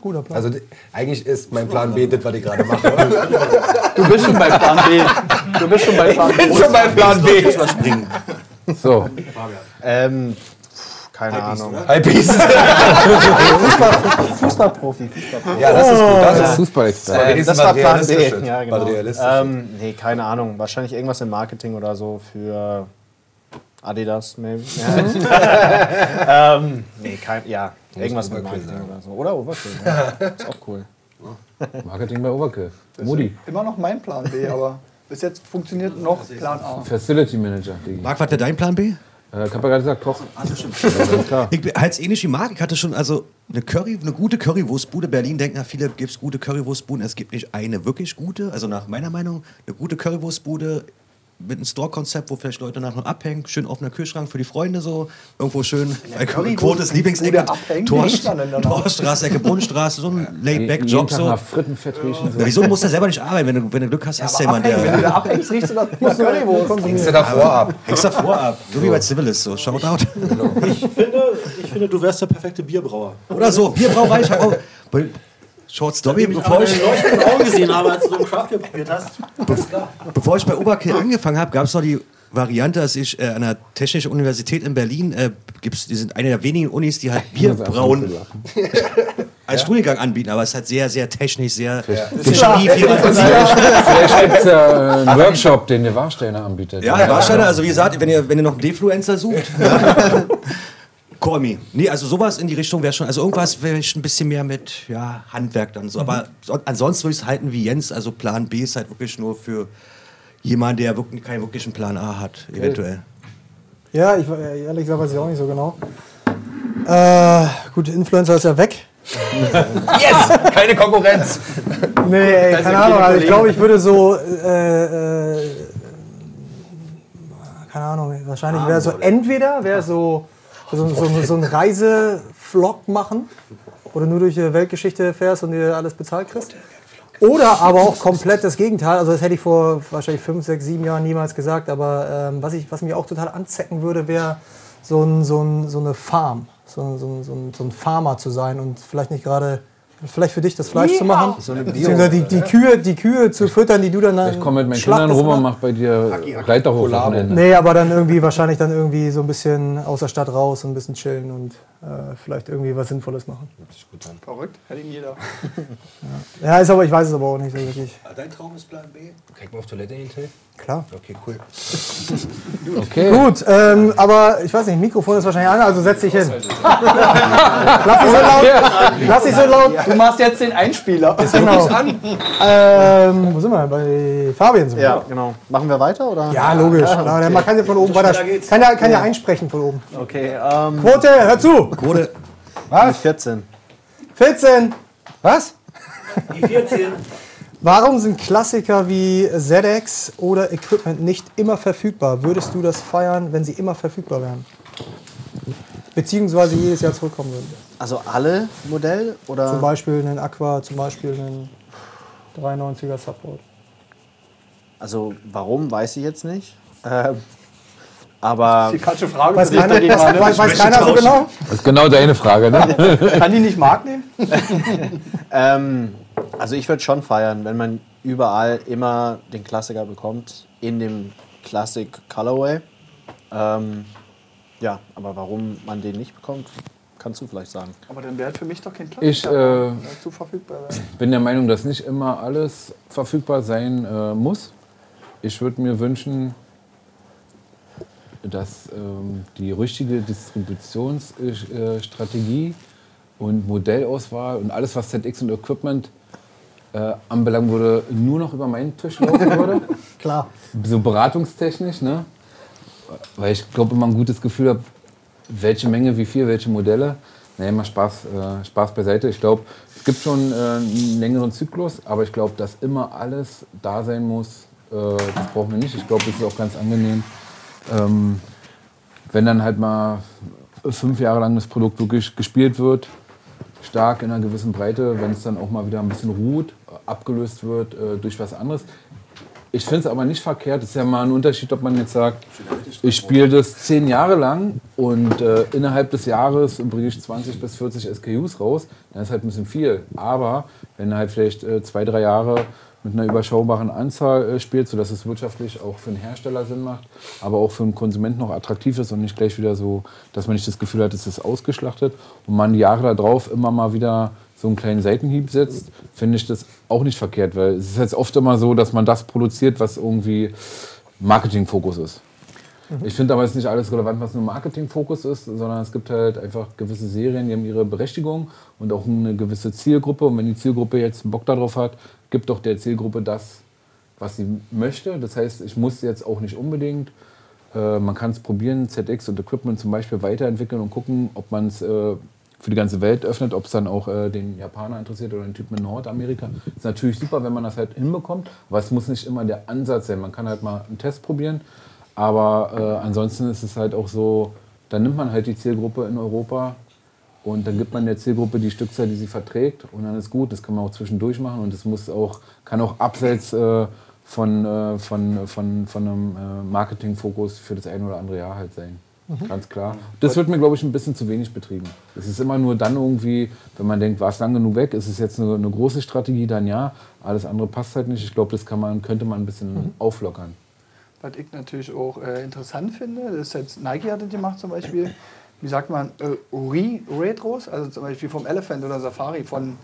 Guter Plan. Also eigentlich ist mein Plan B das, was ich gerade mache. <laughs> Du bist schon bei Plan B. Du bist schon bei Plan B. schon mein Plan B. Springen. So, Ähm, keine Ahnung. Halbbiest. Fußballprofi. Fußballprofi. Ja, das ist gut. Das das ist Fußballexperte. Äh, wenigstens das war Plan B. Ja, genau. Realistisches. Ähm, nee, keine Ahnung. Wahrscheinlich irgendwas im Marketing oder so für Adidas, maybe. Ja. <laughs> ähm, nee, kein, ja, irgendwas mit Marketing sagen. oder so. Oder Overkill. Ja. <laughs> Ist auch cool. Marketing bei Overkill. Moody. Immer noch mein Plan B, aber bis jetzt funktioniert noch Plan A. Facility Manager. Marc, was wäre dein Plan B? Äh, ich habe ja gerade gesagt, Koch. Also stimmt. Ja. Ich halt ähnlich wie Marc. Ich hatte schon also eine Curry, eine gute Currywurstbude. Berlin denken ja viele, gibt es gute Currywurstbuden. Es gibt nicht eine wirklich gute. Also nach meiner Meinung eine gute Currywurstbude mit einem Store-Konzept, wo vielleicht Leute nach noch abhängen. Schön offener Kühlschrank für die Freunde so. Irgendwo schön. Äh, Quotes Lieblingsecke. Bude abhängen? Tor, Wie riecht man denn danach? Torstraße, Ecke Brunnenstraße. So ein Laid-Back-Job so. Frittenfett riechen. Ja, wieso musst du selber nicht arbeiten? Wenn du, wenn du Glück hast, hast du jemanden, Abhängen, wenn du der. da abhängst, riechst du das musst du Currywurst. Hängst du davor ab. <laughs> Hängst davor ab. So wie bei Civilist, so. Shoutout. Ich finde, ich finde, du wärst der perfekte Bierbrauer. Oder so. Bierbrauerei. Ich hab auch. Short Story, bevor ich. Augen gesehen habe, als du so ein Craft probiert hast. Bevor ich bei Oberkill angefangen habe, gab es noch die Variante, dass ich äh, an der Technischen Universität in Berlin, äh, gibt's, die sind eine der wenigen Unis, die halt Bier muss einfach brauen nicht so <laughs> als Studiengang anbieten, aber es ist halt sehr, sehr technisch, sehr Ja. Viel Vielleicht gibt es ja äh, einen Workshop, den der Warsteiner anbietet. Ja, Warsteiner, also wie gesagt, wenn ihr, wenn ihr noch einen Defluencer sucht, <laughs> <laughs> ja. Call me. Nee, also sowas in die Richtung wäre schon, also irgendwas wäre ich ein bisschen mehr mit ja, Handwerk dann so. Aber so, ansonsten würde ich es halten wie Jens, also Plan B ist halt wirklich nur für jemanden, der wirklich keinen wirklichen Plan A hat, eventuell. Ja, ich, äh, ehrlich gesagt weiß ich auch nicht so genau. Äh, gut, Influencer ist ja weg. <laughs> Yes! Keine Konkurrenz. Nee, ey, keine Ahnung. Also ich glaube, ich würde so. Äh, äh, keine Ahnung, wahrscheinlich wäre so entweder wäre so, so, so, so ein Reisevlog machen, wo du nur durch die Weltgeschichte fährst und dir alles bezahlt kriegst. Oder aber auch komplett das Gegenteil. Also das hätte ich vor wahrscheinlich fünf, sechs, sieben Jahren niemals gesagt. Aber ähm, was, ich, was mich auch total anzecken würde, wäre so, ein, so, ein, so eine Farm. So, so, so, ein, so ein Farmer zu sein und vielleicht nicht gerade, vielleicht für dich das Fleisch zu machen. So eine Bio. Die, die, Kühe, die Kühe zu füttern, die du dann Ich komme mit meinen Kindern rum und mache bei dir Reiterhof-Wochenende. Nee, aber dann irgendwie wahrscheinlich dann irgendwie so ein bisschen aus der Stadt raus und ein bisschen chillen und äh, vielleicht irgendwie was Sinnvolles machen. Verrückt, hätte ihn jeder. <laughs> Ja, ist aber, ich weiß es aber auch nicht so wirklich. Dein Traum ist Plan B? Kann ich mal auf Toilette hinter? Klar. Okay, cool. <laughs> Okay. Gut, ähm, aber ich weiß nicht, Mikrofon ist wahrscheinlich an, also setz dich hin. <laughs> Lass dich so laut. Lass dich so laut. Du machst jetzt den Einspieler. Genau. Ähm, wo sind wir? Bei Fabian sind wir. Ja, genau. Machen wir weiter oder? Ja, logisch. Klar, Man kann ja von oben weiter. Kann ja, kann ja einsprechen von oben. Okay. Ähm, Quote, hör zu. Quote. mit 14. 14. Was? Die 14. Warum sind Klassiker wie ZX oder Equipment nicht immer verfügbar? Würdest du das feiern, wenn sie immer verfügbar wären? Beziehungsweise jedes Jahr zurückkommen würden. Also alle Modell oder? Zum Beispiel einen Aqua, zum Beispiel einen 93er Subboard. Also warum, weiß ich jetzt nicht. Ähm, aber Die falsche Frage Weiß keiner, ne? weiß, weiß keiner so genau? Das ist genau deine Frage, ne? <laughs> Kann die nicht Mark nehmen? <laughs> ähm, also ich würde schon feiern, wenn man überall immer den Klassiker bekommt in dem Classic Colorway. Ähm, ja, aber warum man den nicht bekommt, kannst du vielleicht sagen. Aber dann wäre für mich doch kein Ich Klassiker. äh, Wär zu verfügbar bin der Meinung, dass nicht immer alles verfügbar sein äh, muss. Ich würde mir wünschen, dass ähm, die richtige Distributionsstrategie und Modellauswahl und alles, was ZX und Equipment äh, anbelangen würde, nur noch über meinen Tisch laufen <laughs> würde. Klar. so beratungstechnisch, ne? Weil ich glaube, immer ein gutes Gefühl habe, welche Menge, wie viel, welche Modelle. Naja, mal Spaß, äh, Spaß beiseite. Ich glaube, es gibt schon äh, einen längeren Zyklus, aber ich glaube, dass immer alles da sein muss, äh, das brauchen wir nicht. Ich glaube, das ist auch ganz angenehm. Ähm, wenn dann halt mal fünf Jahre lang das Produkt wirklich gespielt wird, stark in einer gewissen Breite, wenn es dann auch mal wieder ein bisschen ruht, abgelöst wird äh, durch was anderes. Ich finde es aber nicht verkehrt. Es ist ja mal ein Unterschied, ob man jetzt sagt, ich spiele das zehn Jahre lang und äh, innerhalb des Jahres bringe ich 20 bis 40 SKUs raus. Dann ist halt ein bisschen viel. Aber wenn halt vielleicht äh, zwei, drei Jahre mit einer überschaubaren Anzahl äh, spielt, sodass es wirtschaftlich auch für den Hersteller Sinn macht, aber auch für den Konsumenten noch attraktiv ist und nicht gleich wieder so, dass man nicht das Gefühl hat, es ist ausgeschlachtet und man die Jahre darauf immer mal wieder so einen kleinen Seitenhieb setzt, finde ich das auch nicht verkehrt, weil es ist jetzt oft immer so, dass man das produziert, was irgendwie Marketingfokus ist. Ich finde aber, es ist nicht alles relevant, was nur Marketingfokus ist, sondern es gibt halt einfach gewisse Serien, die haben ihre Berechtigung und auch eine gewisse Zielgruppe. Und wenn die Zielgruppe jetzt Bock darauf hat, gibt doch der Zielgruppe das, was sie möchte. Das heißt, ich muss jetzt auch nicht unbedingt Äh, man kann es probieren, ZX und Equipment zum Beispiel weiterentwickeln und gucken, ob man es äh, für die ganze Welt öffnet, ob es dann auch äh, den Japaner interessiert oder den Typen in Nordamerika. Ist natürlich super, wenn man das halt hinbekommt, aber es muss nicht immer der Ansatz sein. Man kann halt mal einen Test probieren, aber äh, ansonsten ist es halt auch so, dann nimmt man halt die Zielgruppe in Europa und dann gibt man der Zielgruppe die Stückzahl, die sie verträgt und dann ist gut. Das kann man auch zwischendurch machen und es muss auch, kann auch abseits äh, von, äh, von, von, von einem äh, Marketingfokus für das eine oder andere Jahr halt sein. Ganz klar. Das wird mir, glaube ich, ein bisschen zu wenig betrieben. Es ist immer nur dann irgendwie, wenn man denkt, war es lang genug weg, ist es jetzt eine, eine große Strategie, dann ja. Alles andere passt halt nicht. Ich glaube, das kann man, könnte man ein bisschen auflockern. Was ich natürlich auch äh, interessant finde, das ist jetzt Nike hat das gemacht zum Beispiel, wie sagt man, äh, Re-Retros, also zum Beispiel vom Elephant oder Safari, von,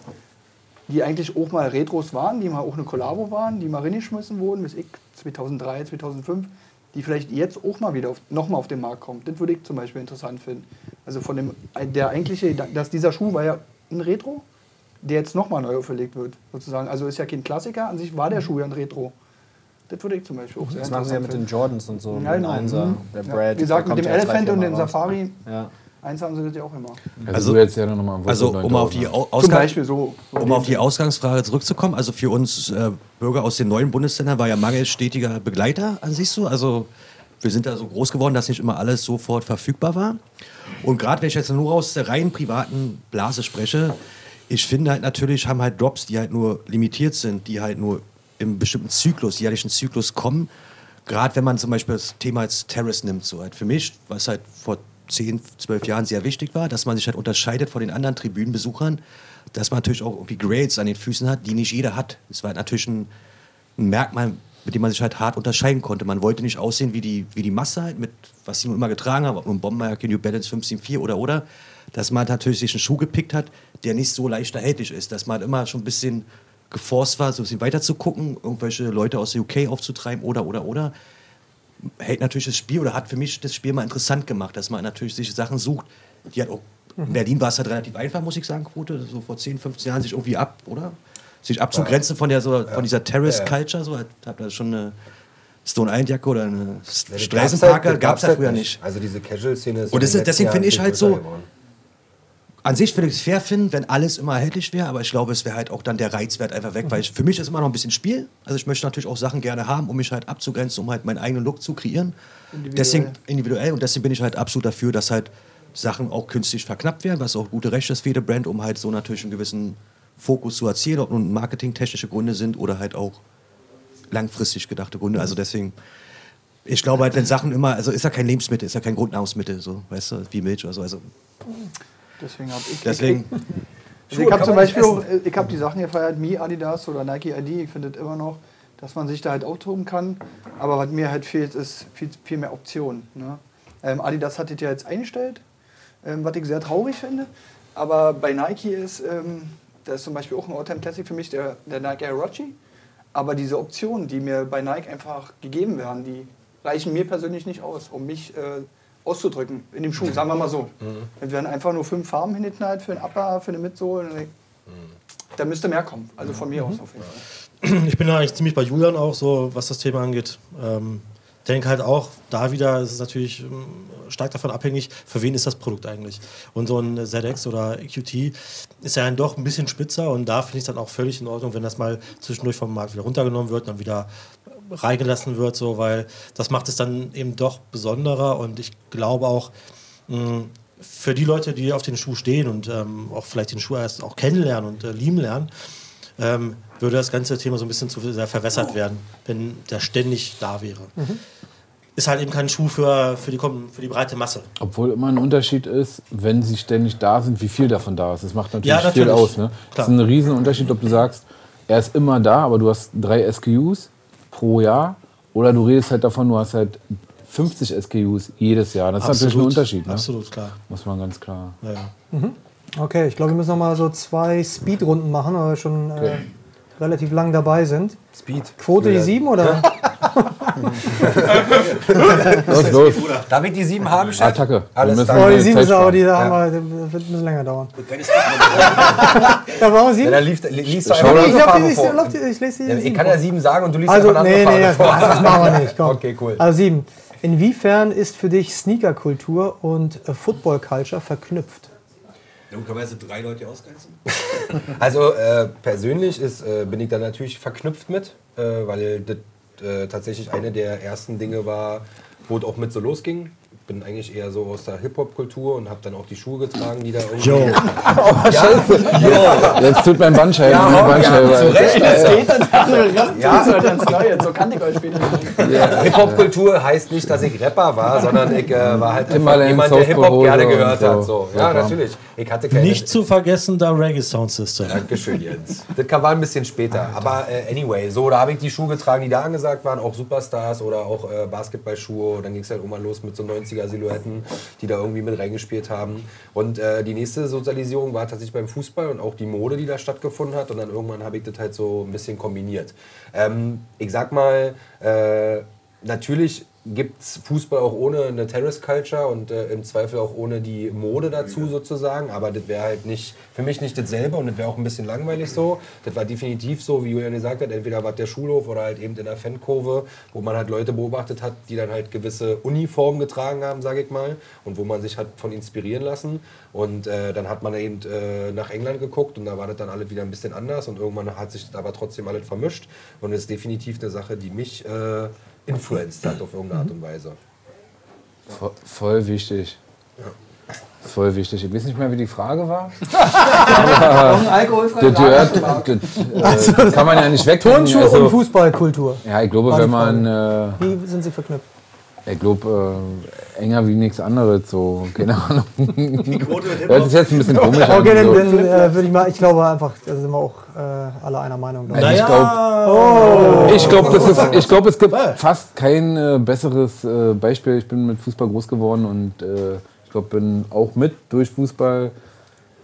die eigentlich auch mal Retros waren, die mal auch eine Kollabo waren, die mal reingeschmissen wurden, bis ich 2003, 2005, die vielleicht jetzt auch mal wieder auf, noch mal auf den Markt kommt. Das würde ich zum Beispiel interessant finden. Also von dem, der eigentliche, dass dieser Schuh war ja ein Retro, der jetzt noch mal neu auferlegt wird, sozusagen. Also ist ja kein Klassiker, an sich war der Schuh ja ein Retro. Das würde ich zum Beispiel auch sehr Das machen sie ja mit den Jordans und so. Ja, genau. Einser, Mhm. der Ja, Brad. Wie gesagt, mit dem ja Elephant und dem. Safari, Ja. eins haben sie das ja auch immer. Also, jetzt ja nochmal Also um auf die, Ausgang so. so um auf die Ausgangsfrage zurückzukommen, also für uns äh, Bürger aus den neuen Bundesländern war ja Mangel stetiger Begleiter an sich so. Also wir sind da so groß geworden, dass nicht immer alles sofort verfügbar war. Und gerade wenn ich jetzt nur aus der rein privaten Blase spreche, ich finde halt natürlich, haben halt Drops, die halt nur limitiert sind, die halt nur im bestimmten Zyklus, jährlichen Zyklus kommen. Gerade wenn man zum Beispiel das Thema als Terrace nimmt, so halt für mich, was halt vor 10, 12 Jahren sehr wichtig war, dass man sich halt unterscheidet von den anderen Tribünenbesuchern, dass man natürlich auch irgendwie Grades an den Füßen hat, die nicht jeder hat. Das war natürlich ein, ein Merkmal, mit dem man sich halt hart unterscheiden konnte. Man wollte nicht aussehen wie die, wie die Masse halt, mit was sie nun immer getragen haben, ob nun Bomberjacke, New Balance 15.4 oder oder, dass man halt natürlich sich einen Schuh gepickt hat, der nicht so leicht erhältlich ist, dass man halt immer schon ein bisschen geforst war, so ein bisschen weiter zu gucken, irgendwelche Leute aus der UK aufzutreiben oder oder oder hält natürlich das Spiel oder hat für mich das Spiel mal interessant gemacht, dass man natürlich sich Sachen sucht, die halt auch, in Berlin war es halt relativ einfach, muss ich sagen, Quote, so vor 10, 15 Jahren sich irgendwie ab, oder? Sich abzugrenzen von, der, so, von dieser Terrace-Culture, so, hat, hat da schon eine Stone Island Jacke oder eine Streisenparker, gab es ja früher nicht. Also diese Casual-Szene ist Und ist- deswegen finde ich halt so- geworden. An sich würde ich es fair finden, wenn alles immer erhältlich wäre, aber ich glaube, es wäre halt auch dann der Reizwert einfach weg, weil ich, für mich ist immer noch ein bisschen Spiel. Also ich möchte natürlich auch Sachen gerne haben, um mich halt abzugrenzen, um halt meinen eigenen Look zu kreieren. Deswegen individuell und deswegen bin ich halt absolut dafür, dass halt Sachen auch künstlich verknappt werden, was auch gute Rechte ist für jede Brand, um halt so natürlich einen gewissen Fokus zu erzielen, ob nun marketingtechnische Gründe sind oder halt auch langfristig gedachte Gründe. Also deswegen, ich glaube halt, wenn Sachen immer, also ist ja kein Lebensmittel, ist ja kein Grundnahrungsmittel, so, weißt du, wie Milch oder so. Also Deswegen habe ich. deswegen. Also <laughs> ich habe zum Beispiel auch, ich habe die Sachen gefeiert, Mi Adidas oder Nike ID, ich finde immer noch, dass man sich da halt austoben kann. Aber was mir halt fehlt, ist viel, viel mehr Optionen. Ne? Ähm, Adidas hat das ja jetzt eingestellt, ähm, was ich sehr traurig finde. Aber bei Nike ist, ähm, da ist zum Beispiel auch ein Alltime Classic für mich der, der Nike Air Rochi. Aber diese Optionen, die mir bei Nike einfach gegeben werden, die reichen mir persönlich nicht aus, um mich äh, auszudrücken in dem Schuh, sagen wir mal so. Es werden einfach nur fünf Farben hingeknallt für einen Upper, für eine Midsohle. Da müsste mehr kommen. Also von mir aus auf jeden Fall. <clears throat> Ich bin da eigentlich ziemlich bei Julian auch so, was das Thema angeht. Ähm, denke halt auch, da wieder ist es natürlich ähm, stark davon abhängig, für wen ist das Produkt eigentlich. Und so ein ZX oder EQT ist ja dann doch ein bisschen spitzer und da finde ich es dann auch völlig in Ordnung, wenn das mal zwischendurch vom Markt wieder runtergenommen wird, dann wieder reingelassen wird, so, weil das macht es dann eben doch besonderer und ich glaube auch, mh, für die Leute, die auf den Schuh stehen und ähm, auch vielleicht den Schuh erst auch kennenlernen und äh, lieben lernen, ähm, würde das ganze Thema so ein bisschen zu sehr verwässert werden, wenn der ständig da wäre. Ist halt eben kein Schuh für, für, die, für die breite Masse. Obwohl immer ein Unterschied ist, wenn sie ständig da sind, wie viel davon da ist. Das macht natürlich, Ja, viel natürlich. aus. Ne? Das ist ein Riesenunterschied, ob du sagst, er ist immer da, aber du hast drei SKUs pro Jahr. Oder du redest halt davon, du hast halt 50 SKUs jedes Jahr. Das ist natürlich ein Unterschied. Ne? Absolut, klar. Muss man ganz klar. Ja, ja. Okay, ich glaube, wir müssen noch mal so zwei Speedrunden machen, weil wir schon äh, relativ lang dabei sind. Speed. Quote die Ja. 7 oder? Los, los. Ich die sieben haben, Chef? Attacke. Alles Wir klar. Oh, die 7 Zeit ist aber, sparen. die da Ja. haben wir, das wird ein bisschen länger dauern. <laughs> Ja, warum Ja, 7? dann liest, liest du einfach Ich, ich, vor. ich, ich lese die Ja, ich sieben kann ja sieben sagen und du liest Also, einfach eine nee, andere nee, das, vor. das machen wir nicht. Komm. <laughs> Okay, cool. Also 7. Inwiefern ist für dich Sneaker-Kultur und äh, Football-Culture verknüpft? Logischerweise drei Leute ausgrenzen. <laughs> Also äh, persönlich ist, äh, bin ich da natürlich verknüpft mit, äh, weil das äh, tatsächlich eine der ersten Dinge war, wo es auch mit so losging. Ich bin eigentlich eher so aus der Hip-Hop-Kultur und habe dann auch die Schuhe getragen, die da irgendwie... Yo. <laughs> Jetzt tut mein Bandscheiben. Ja, Bandscheibe. zu Recht. Das geht dann ja. das ganz neu. So kann ich euch später nicht. Hip-Hop-Kultur heißt nicht, dass ich Rapper war, sondern ich äh, war halt einfach Timbaland, jemand, der Hip-Hop gerne gehört und hat. so. So. Ja, Ja, natürlich. Ich hatte keine... Nicht zu vergessen, der Reggae Sound System. Dankeschön, Jens. Das kam- war ein bisschen später. Aber äh, anyway, so, da habe ich die Schuhe getragen, die da angesagt waren, auch Superstars oder auch äh, Basketballschuhe. Und dann ging es halt irgendwann los mit so 90er-Silhouetten, die da irgendwie mit reingespielt haben. Und äh, die nächste Sozialisierung war tatsächlich beim Fußball und auch die Mode, die da stattgefunden hat. Und dann irgendwann habe ich das halt so ein bisschen kombiniert. Ähm, ich sag mal, äh, natürlich gibt es Fußball auch ohne eine Terrace Culture und äh, im Zweifel auch ohne die Mode dazu sozusagen. Aber das wäre halt nicht, für mich nicht dasselbe und das wäre auch ein bisschen langweilig so. Das war definitiv so, wie Julian gesagt hat, entweder war der Schulhof oder halt eben in der Fankurve, wo man halt Leute beobachtet hat, die dann halt gewisse Uniformen getragen haben, sage ich mal, und wo man sich hat von inspirieren lassen. Und äh, dann hat man eben äh, nach England geguckt und da war das dann alles wieder ein bisschen anders und irgendwann hat sich das aber trotzdem alles vermischt und das ist definitiv eine Sache, die mich äh, influenced hat auf irgendeine Art und Weise. Voll, voll wichtig. Voll wichtig. Ich weiß nicht mehr, wie die Frage war. <laughs> Alkoholfrei. Das, gehört, das, äh, das kann man ja nicht wegtun. Turnschuhe und Also, Fußballkultur. ja, ich glaube, wenn man, äh, Wie sind sie verknüpft? Ich glaube, äh, enger wie nichts anderes, so, keine <laughs> Ahnung. Hört sich jetzt ein bisschen komisch. Okay, dann, so. dann äh, würde ich mal, ich glaube einfach, da sind wir auch äh, alle einer Meinung. glaub ich. Also ich glaube, ich glaube, das ist, ich glaube, es gibt fast kein äh, besseres äh, Beispiel. Ich bin mit Fußball groß geworden und äh, ich glaube, bin auch mit durch Fußball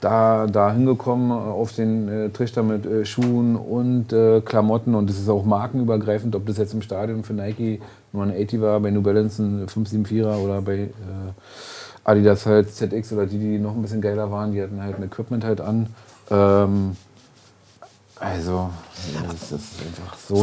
da, da hingekommen äh, auf den äh, Trichter mit äh, Schuhen und äh, Klamotten und es ist auch markenübergreifend, ob das jetzt im Stadion für Nike nur ein 80 war, bei New Balance ein 574er oder bei äh, Adidas halt ZX oder die, die noch ein bisschen geiler waren, die hatten halt ein Equipment halt an. Ähm, also, das ist einfach so,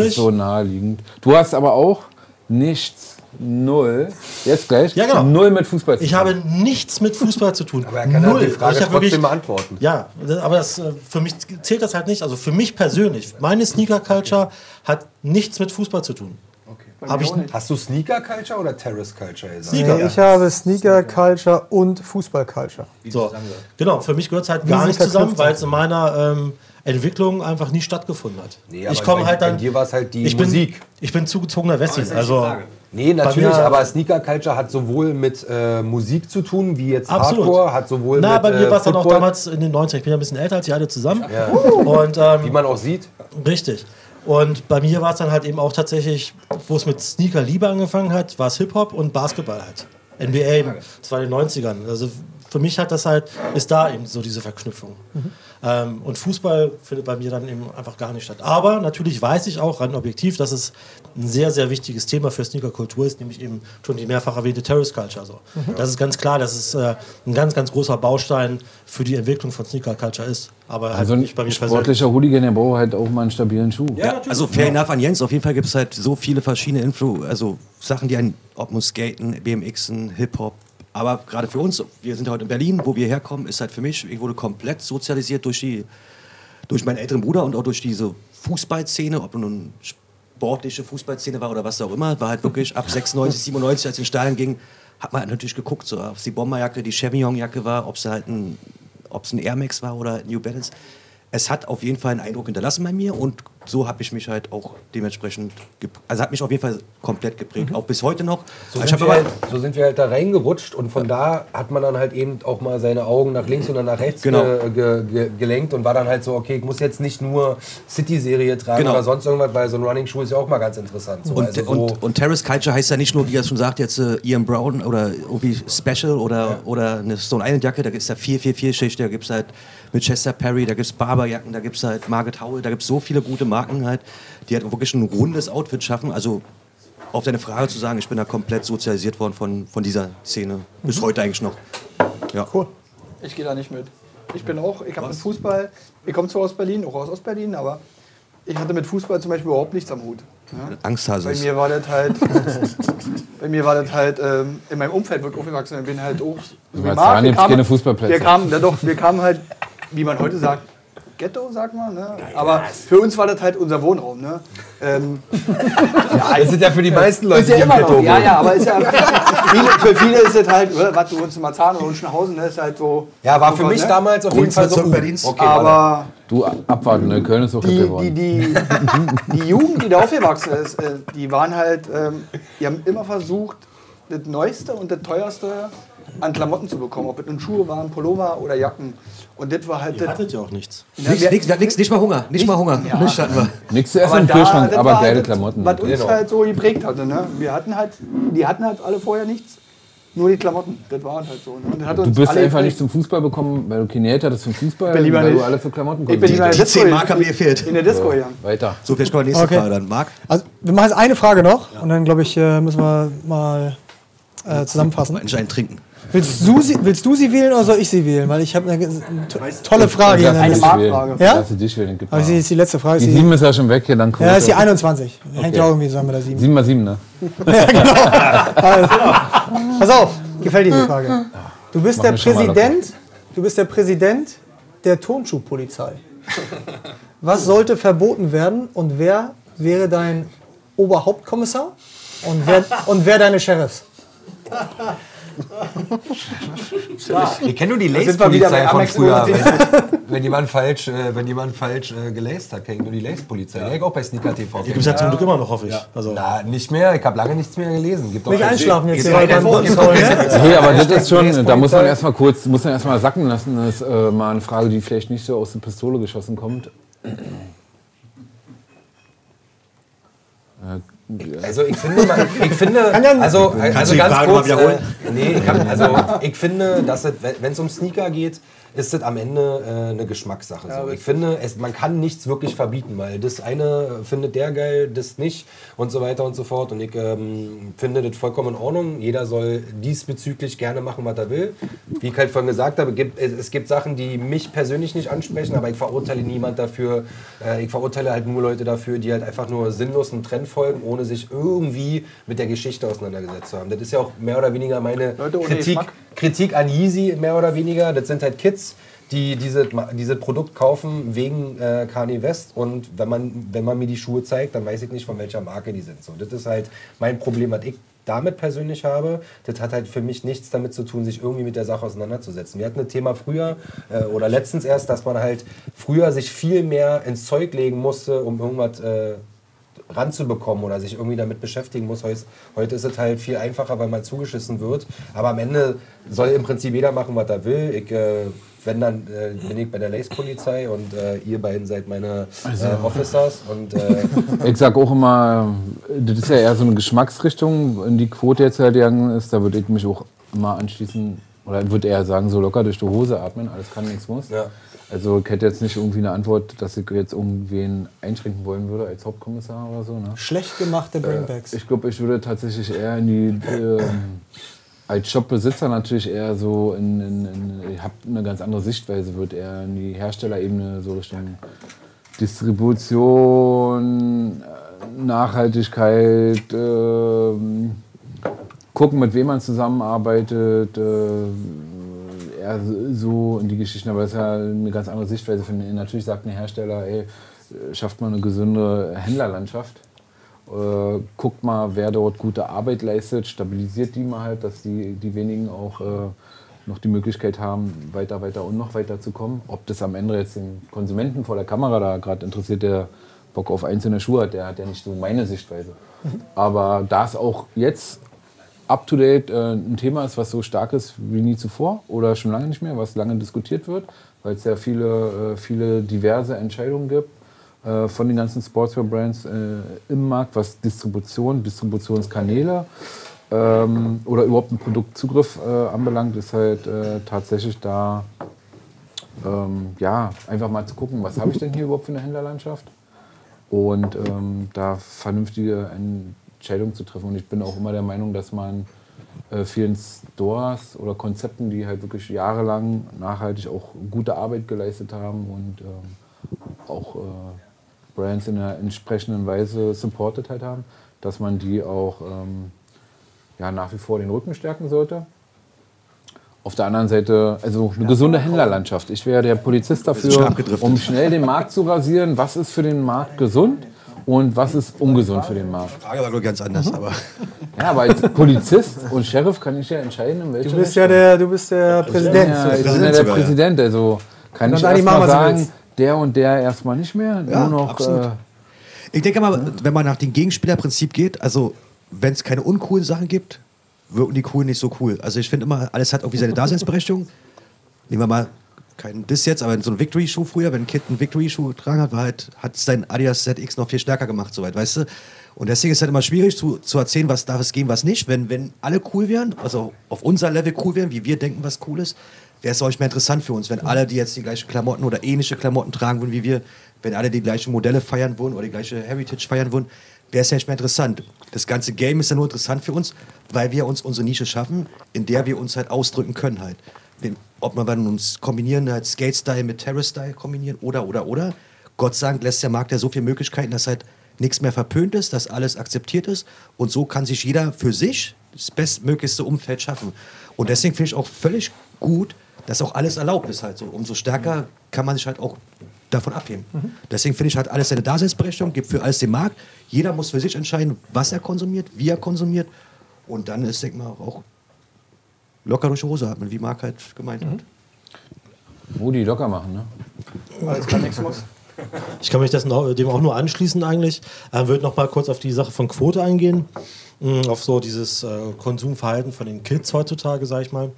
ist so naheliegend. Du hast aber auch nichts, null, jetzt gleich, Ja, genau. null mit Fußball zu Ich tun. habe nichts mit Fußball zu tun. Aber er kann Null. die Frage Ich trotzdem wirklich- beantworten. Ja, aber das, äh, für mich zählt das halt nicht. Also für mich persönlich, meine Sneaker-Culture hat nichts mit Fußball zu tun. Hab ich Hast du Sneaker Culture oder Terrace Culture gesagt? Sneaker. Nee, ich habe Sneaker-Culture und Fußball-Culture. So, genau, für mich gehört es halt gar nicht zusammen, weil es in meiner ähm, Entwicklung einfach nie stattgefunden hat. Nee, aber ich komme bei- halt dann. bei dir war's halt die ich bin, Musik. Ich bin zugezogener Wessi. Also, Nee, natürlich, aber Sneaker Culture hat sowohl mit äh, Musik zu tun, wie jetzt Absolut. Hardcore, hat sowohl na, mit bei mir äh, war es dann auch damals in den 90ern. Ich bin ja ein bisschen älter als ihr alle zusammen. Und ähm, wie man auch sieht. Richtig. Und bei mir war es dann halt eben auch tatsächlich, wo es mit Sneaker Liebe angefangen hat, war es Hip-Hop und Basketball halt. NBA, das war in den 90ern. Also für mich hat das halt, ist da eben so diese Verknüpfung. Ähm, und Fußball findet bei mir dann eben einfach gar nicht statt. Aber natürlich weiß ich auch rein objektiv, dass es ein sehr, sehr wichtiges Thema für Sneakerkultur ist, nämlich eben schon die mehrfach erwähnte Terrace Culture. So. Das ist ganz klar, dass es äh, ein ganz, ganz großer Baustein für die Entwicklung von Sneaker Culture ist. Aber halt Also ein nicht bei mir persönlich. sportlicher Hooligan, der braucht halt auch mal einen stabilen Schuh. Ja, also fair enough an Jens. Auf jeden Fall gibt es halt so viele verschiedene Influ also Sachen, die einen, ob nun Skaten, BMXen, Hip-Hop. Aber gerade für uns, wir sind heute in Berlin, wo wir herkommen, ist halt für mich, ich wurde komplett sozialisiert durch, die, durch meinen älteren Bruder und auch durch diese Fußballszene, ob nun sportliche Fußballszene war oder was auch immer, war halt wirklich ab 96, 97, als es in Stadion ging, hat man halt natürlich geguckt, so, ob es die Bomberjacke, die Chevignon-Jacke war, ob es halt ein, ob es ein Air Max war oder New Balance. Es hat auf jeden Fall einen Eindruck hinterlassen bei mir und so habe ich mich halt auch dementsprechend, also hat mich auf jeden Fall komplett geprägt, auch bis heute noch. So ich sind, halt, so sind wir halt da reingerutscht und von da hat man dann halt eben auch mal seine Augen nach links oder nach rechts Genau. ge, ge, ge, gelenkt und war dann halt so, okay, ich muss jetzt nicht nur City-Serie tragen Genau. oder sonst irgendwas, weil so ein Running-Schuh ist ja auch mal ganz interessant. So. und, also so, und, und Terrace Culture heißt ja nicht nur, wie er schon sagt, jetzt äh, Ian Brown oder irgendwie Special oder, oder eine Stone Island Jacke, da gibt es ja vier, vier, vier Schicht, da gibt es halt mit Chester Perry, da gibt es Barberjacken, da gibt es halt Margaret Howell, da gibt es so viele gute Marken halt, die halt wirklich ein rundes Outfit schaffen. Also auf deine Frage zu sagen, ich bin da komplett sozialisiert worden von, von dieser Szene. Bis heute eigentlich noch. Ja. Cool. Ich gehe da nicht mit. Ich bin auch, ich habe mit Fußball, ich komme zwar aus Berlin, auch aus Ostberlin, aber ich hatte mit Fußball zum Beispiel überhaupt nichts am Hut. Angsthase Bei mir war das halt, <laughs> <laughs> bei mir war das halt ähm, in meinem Umfeld, ich aufgewachsen bin, bin halt auch so wie Marc, wir kamen- keine Fußballplätze. Wir kamen, ja doch, wir kamen halt, wie man heute sagt, Ghetto, sagt man, ne? Aber für uns war das halt unser Wohnraum, ne? Ähm, <laughs> Das sind ja für die meisten Leute, ist ja die im immer Ghetto noch, ja, ja, aber ist ja, viele, für viele ist es halt, oder, was, du wohnst in Marzahn oder Unschenhausen, ne? Ist halt so. Ja, war für mich ne? damals auf jeden Fall so. Berlins. Okay. Aber Du abwarten, ne? Köln ist auch die, die, geworden. die, die Jugend, die da aufgewachsen ist, äh, die waren halt, ähm, die haben immer versucht, das Neueste und das Teuerste an Klamotten zu bekommen. Ob es nun Schuhe waren, Pullover oder Jacken. Und das war halt Ihr das. hattet ja auch nichts. Ja, Nix, wir- nix, nix, nicht mal Hunger, nicht mal Hunger. Nichts hatten wir. Nichts zu essen aber im da, Kühlschrank, aber geile halt, Klamotten. Was uns Genau. halt so geprägt hatte. Ne? Wir hatten halt, die hatten halt alle vorher nichts. Nur die Klamotten. Das war halt so. Ne? Und das hat Du bist alle einfach geprägt. nicht zum Fußball bekommen, weil du keine Geld hattest zum Fußball, bin lieber weil du nicht- alle für Klamotten Ich bin konntest. lieber Die Disco. 10 Mark haben mir gefehlt. In der Disco gegangen. Weiter. So, vielleicht kommt die nächste Okay. Frage dann. Marc? Also, wir machen jetzt eine Frage noch und dann, glaube ich, äh, müssen wir mal äh, zusammenfassen. Endlich einen trinken. Willst du, sie, willst du sie wählen oder soll ich sie wählen? Weil ich habe eine, eine to tolle Frage der Eine Liste. Marktfrage. Ja? Lass sie dich wählen. gib Aber sie mal. ist die letzte Frage. Die Sie, 7 ist ja schon weg hier, dann ja, das ist die Quote. 21. Hängt ja auch irgendwie zusammen mit der 7. 7 mal 7, ne? <laughs> Also, <laughs> pass auf, gefällt dir die Frage. Du bist der Präsident, du bist der Präsident der Turnschuhpolizei. Was sollte verboten werden und wer wäre dein Oberhauptkommissar und wer, und wer deine Sheriffs? Wir kennen nur die Lace-Polizei von früher. Wenn, wenn jemand falsch, äh, wenn jemand falsch äh, gelaced hat, kennt nur die Lace-Polizei. Ja. Ich auch bei Sneaker TV. Die gibt es ja zum Glück immer noch, hoffe ich. Also, Na, nicht mehr. Ich habe lange nichts mehr gelesen. Gibt Nicht einschlafen jetzt Geht rein. ne? <laughs> Aber das ist schon, da muss man erstmal kurz, muss man erstmal sacken lassen. Das ist äh, mal eine Frage, die vielleicht nicht so aus der Pistole geschossen kommt. Also ich finde, man, ich finde, also, also die ganz kurz, äh, nee, ich, kann, also ich finde, dass es, wenn es um Sneaker geht, ist es am Ende äh, eine Geschmackssache. so. Ich finde, es, man kann nichts wirklich verbieten, weil das eine findet der geil, das nicht und so weiter und so fort. Und ich ähm, finde das vollkommen in Ordnung. Jeder soll diesbezüglich gerne machen, was er will. Wie ich halt vorhin gesagt habe, gibt, es, es gibt Sachen, die mich persönlich nicht ansprechen, aber ich verurteile niemand dafür. Äh, ich verurteile halt nur Leute dafür, die halt einfach nur sinnlos einem Trend folgen, ohne sich irgendwie mit der Geschichte auseinandergesetzt zu haben. Das ist ja auch mehr oder weniger meine Leute Kritik. Kritik an Yeezy, mehr oder weniger. Das sind halt Kids, die dieses diese Produkt kaufen wegen äh, Kanye West. Und wenn man, wenn man mir die Schuhe zeigt, dann weiß ich nicht, von welcher Marke die sind. So, das ist halt mein Problem, was ich damit persönlich habe. Das hat halt für mich nichts damit zu tun, sich irgendwie mit der Sache auseinanderzusetzen. Wir hatten ein Thema früher äh, oder letztens erst, dass man halt früher sich viel mehr ins Zeug legen musste, um irgendwas äh, ranzubekommen oder sich irgendwie damit beschäftigen muss. Heus- Heute ist es halt viel einfacher, weil man zugeschissen wird. Aber am Ende soll im Prinzip jeder machen, was er will. Ich, äh, wenn dann äh, bin ich bei der Lace-Polizei und äh, ihr beiden seid meine äh, Officers. Und äh, <laughs> Ich sag auch immer, das ist ja eher so eine Geschmacksrichtung, in die Quote jetzt halt gegangen ist. Da würde ich mich auch immer anschließen, oder würde eher sagen, so locker durch die Hose atmen, alles kann, nichts muss. Ja. Also ich hätte jetzt nicht irgendwie eine Antwort, dass ich jetzt irgendwen einschränken wollen würde als Hauptkommissar oder so. Ne? Schlecht gemachte Bringbacks. Ich glaube, ich würde tatsächlich eher in die, ähm, als Shopbesitzer natürlich eher so in, in, in ich habe eine ganz andere Sichtweise, würde eher in die Herstellerebene so Richtung Distribution, äh, Nachhaltigkeit, ähm, gucken, mit wem man zusammenarbeitet, äh, eher so in die Geschichten, aber das ist ja eine ganz andere Sichtweise. Natürlich sagt ein Hersteller, ey, schafft mal eine gesunde Händlerlandschaft. Äh, guckt mal, wer dort gute Arbeit leistet, stabilisiert die mal halt, dass die, die wenigen auch äh, noch die Möglichkeit haben, weiter, weiter und noch weiter zu kommen. Ob das am Ende jetzt den Konsumenten vor der Kamera da gerade interessiert, der Bock auf einzelne Schuhe hat, der hat ja nicht so meine Sichtweise. Aber da es auch jetzt up-to-date äh, ein Thema ist, was so stark ist wie nie zuvor oder schon lange nicht mehr, was lange diskutiert wird, weil es ja viele, äh, viele diverse Entscheidungen gibt von den ganzen Sportswear-Brands äh, im Markt, was Distribution, Distributionskanäle ähm, oder überhaupt einen Produktzugriff äh, anbelangt, ist halt äh, tatsächlich da ähm, ja, einfach mal zu gucken, was habe ich denn hier überhaupt für eine Händlerlandschaft und ähm, da vernünftige Entscheidungen zu treffen. Und ich bin auch immer der Meinung, dass man äh, vielen Stores oder Konzepten, die halt wirklich jahrelang nachhaltig auch gute Arbeit geleistet haben und ähm, auch äh, Brands in der entsprechenden Weise supported halt haben, dass man die auch ähm, ja, nach wie vor den Rücken stärken sollte. Auf der anderen Seite, also eine gesunde Händlerlandschaft. Ich wäre der Polizist dafür, um schnell den Markt zu rasieren. Was ist für den Markt gesund und was ist ungesund für den Markt? Frage war nur ganz anders, aber Ja, aber als Polizist und Sheriff kann ich ja entscheiden, in welche Du bist ja der, du bist der Präsident. ja, ich bin ja der ja. Präsident, also kann ich die erstmal sagen. Der und der erstmal nicht mehr, Ja, nur noch äh, ich denke mal, wenn man nach dem Gegenspielerprinzip geht, also wenn es keine uncoolen Sachen gibt, wirken die coolen nicht so cool. Also ich finde immer, alles hat irgendwie seine Daseinsberechtigung. <laughs> Nehmen wir mal keinen Diss jetzt, aber so ein Victory-Schuh früher, wenn ein Kind einen Victory-Schuh getragen hat, war halt, hat es sein Adidas ZX noch viel stärker gemacht, soweit, weißt du? Und deswegen ist es halt immer schwierig zu, zu erzählen, was darf es geben, was nicht. Wenn, wenn alle cool wären, also auf unser Level cool wären, wie wir denken, was cool ist, wäre es auch nicht mehr interessant für uns. Wenn alle, die jetzt die gleichen Klamotten oder ähnliche Klamotten tragen würden wie wir, wenn alle die gleichen Modelle feiern würden oder die gleiche Heritage feiern würden, wäre es ja nicht mehr interessant. Das ganze Game ist ja nur interessant für uns, weil wir uns unsere Nische schaffen, in der wir uns halt ausdrücken können halt. Ob man dann uns kombinieren, halt Skate-Style mit Terrace-Style kombinieren oder, oder, oder. Gott sei Dank lässt der Markt ja so viele Möglichkeiten, dass halt nichts mehr verpönt ist, dass alles akzeptiert ist. Und so kann sich jeder für sich das bestmöglichste Umfeld schaffen. Und deswegen finde ich auch völlig gut, dass auch alles erlaubt ist halt so. Umso stärker kann man sich halt auch davon abheben. Deswegen finde ich halt alles seine Daseinsberechtigung, gibt für alles den Markt. Jeder muss für sich entscheiden, was er konsumiert, wie er konsumiert. Und dann ist, denke ich mal, auch locker durch die Hose atmen, wie Marc halt gemeint hat. Rudi locker machen. Ne? Weil es gar nichts muss. <laughs> Ich kann mich das noch, dem auch nur anschließen eigentlich. Äh, würde noch mal kurz auf die Sache von Quote eingehen. Mm, Auf so dieses äh, Konsumverhalten von den Kids heutzutage, sag ich mal.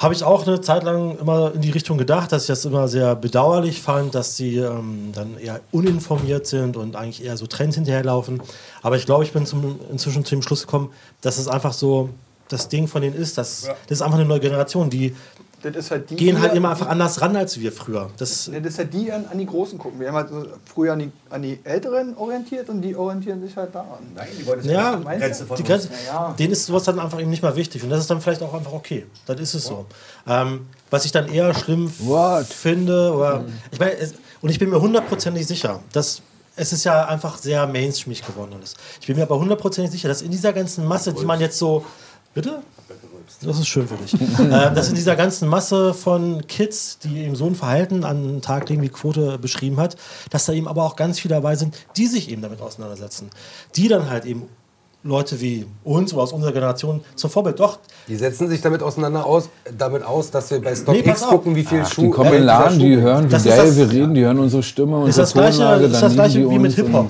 Habe ich auch eine Zeit lang immer in die Richtung gedacht, dass ich das immer sehr bedauerlich fand, dass sie ähm, dann eher uninformiert sind und eigentlich eher so Trends hinterherlaufen. Aber ich glaube, ich bin zum, inzwischen zu dem Schluss gekommen, dass es einfach so das Ding von denen ist. Dass, Das ist einfach eine neue Generation, die Das ist halt die, gehen halt die- immer einfach anders ran als wir früher. Das, Das ist halt die an, an die Großen gucken. Wir haben halt früher an die, an die Älteren orientiert und die orientieren sich halt daran. Nein, die wollen Ja, Meinst du? die Grenze, Ja, ja. denen ist sowas dann einfach eben nicht mehr wichtig. Und das ist dann vielleicht auch einfach okay. Dann ist es so. Ähm, was ich dann eher schlimm What? finde, oder, ich meine, es, und ich bin mir hundertprozentig sicher, dass es ist ja einfach sehr mainstreamig geworden alles. Ich bin mir aber hundertprozentig sicher, dass in dieser ganzen Masse, die man jetzt so. Bitte? Das ist schön für dich. <laughs> ähm, dass in dieser ganzen Masse von Kids, die eben so ein Verhalten an den Tag legen, wie Quote beschrieben hat, dass da eben aber auch ganz viele dabei sind, die sich eben damit auseinandersetzen. Die dann halt eben Leute wie uns oder aus unserer Generation zum Vorbild. Doch, Die setzen sich damit auseinander aus, damit aus, dass wir bei Nee, StockX auf. gucken, wie viel Ach, Schuh. die kommen äh, in den Laden, die hören, wie Das geil das- wir reden, die hören unsere Stimme, ist unsere das gleiche, Tonlage, ist dann das gleiche wie mit uns und- Hip-Hop.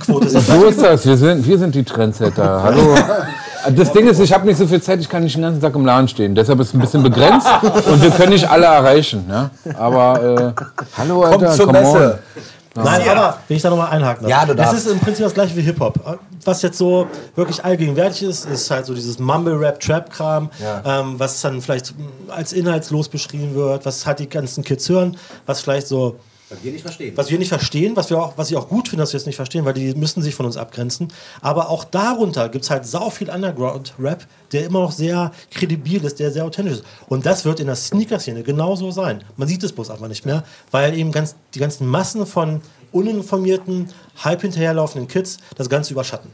Quote ist das So ist das, wir sind, wir sind die Trendsetter. Hallo. <laughs> Das Ding ist, ich habe nicht so viel Zeit, ich kann nicht den ganzen Tag im Laden stehen. Deshalb ist es ein bisschen begrenzt <laughs> und wir können nicht alle erreichen. Ne? Aber äh, hallo, Alter, Kommt zur come Messe. Nein, aber wenn ich da nochmal einhaken darf. Ja, du Das darfst. ist im Prinzip das gleiche wie Hip-Hop. Was jetzt so wirklich allgegenwärtig ist, ist halt so dieses Mumble-Rap-Trap-Kram, Ja. ähm, was dann vielleicht als inhaltslos beschrieben wird, was halt die ganzen Kids hören, was vielleicht so Was wir nicht verstehen. was wir nicht verstehen, was, wir auch, was ich auch gut finde, dass wir es nicht verstehen, weil die müssen sich von uns abgrenzen. Aber auch darunter gibt es halt sau viel Underground-Rap, der immer noch sehr kredibil ist, der sehr authentisch ist. Und das wird in der Sneaker-Szene genauso sein. Man sieht es bloß einfach nicht mehr, weil eben ganz, die ganzen Massen von uninformierten, halb hinterherlaufenden Kids das Ganze überschatten.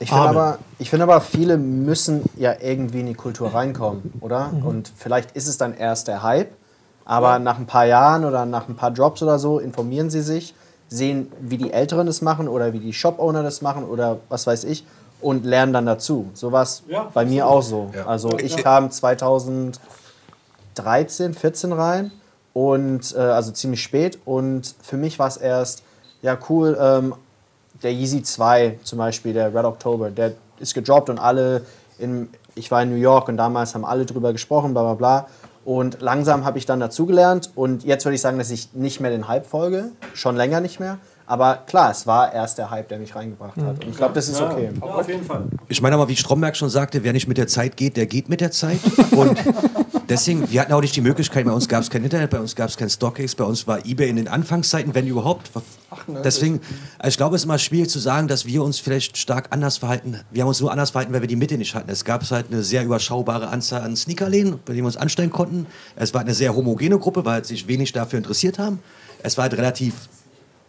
Ich finde aber, ich finde aber, viele müssen ja irgendwie in die Kultur reinkommen, oder? Und vielleicht ist es dann erst der Hype, aber nach ein paar Jahren oder nach ein paar Drops oder so informieren sie sich, sehen, wie die Älteren das machen oder wie die Shop-Owner das machen oder was weiß ich und lernen dann dazu. So war es Ja, bei mir auch so. Also ich kam 2013, 14 rein und äh, also ziemlich spät und für mich war es erst, ja cool, ähm, der Yeezy 2 zum Beispiel, der Red October, der ist gedroppt und alle, in, ich war in New York und damals haben alle drüber gesprochen, bla bla bla. Und langsam habe ich dann dazugelernt und jetzt würde ich sagen, dass ich nicht mehr den Hype folge, schon länger nicht mehr. Aber klar, es war erst der Hype, der mich reingebracht hat. Und ich glaube, das ist okay. auf jeden Fall. Ich meine aber, wie Stromberg schon sagte, wer nicht mit der Zeit geht, der geht mit der Zeit. Und <laughs> deswegen, wir hatten auch nicht die Möglichkeit, bei uns gab es kein Internet, bei uns gab es kein StockX, bei uns war eBay in den Anfangszeiten, wenn überhaupt. Deswegen, also ich glaube, es ist immer schwierig zu sagen, dass wir uns vielleicht stark anders verhalten. Wir haben uns nur anders verhalten, weil wir die Mitte nicht hatten. Es gab halt eine sehr überschaubare Anzahl an Sneakerläden, bei denen wir uns anstellen konnten. Es war eine sehr homogene Gruppe, weil sich wenig dafür interessiert haben. Es war halt relativ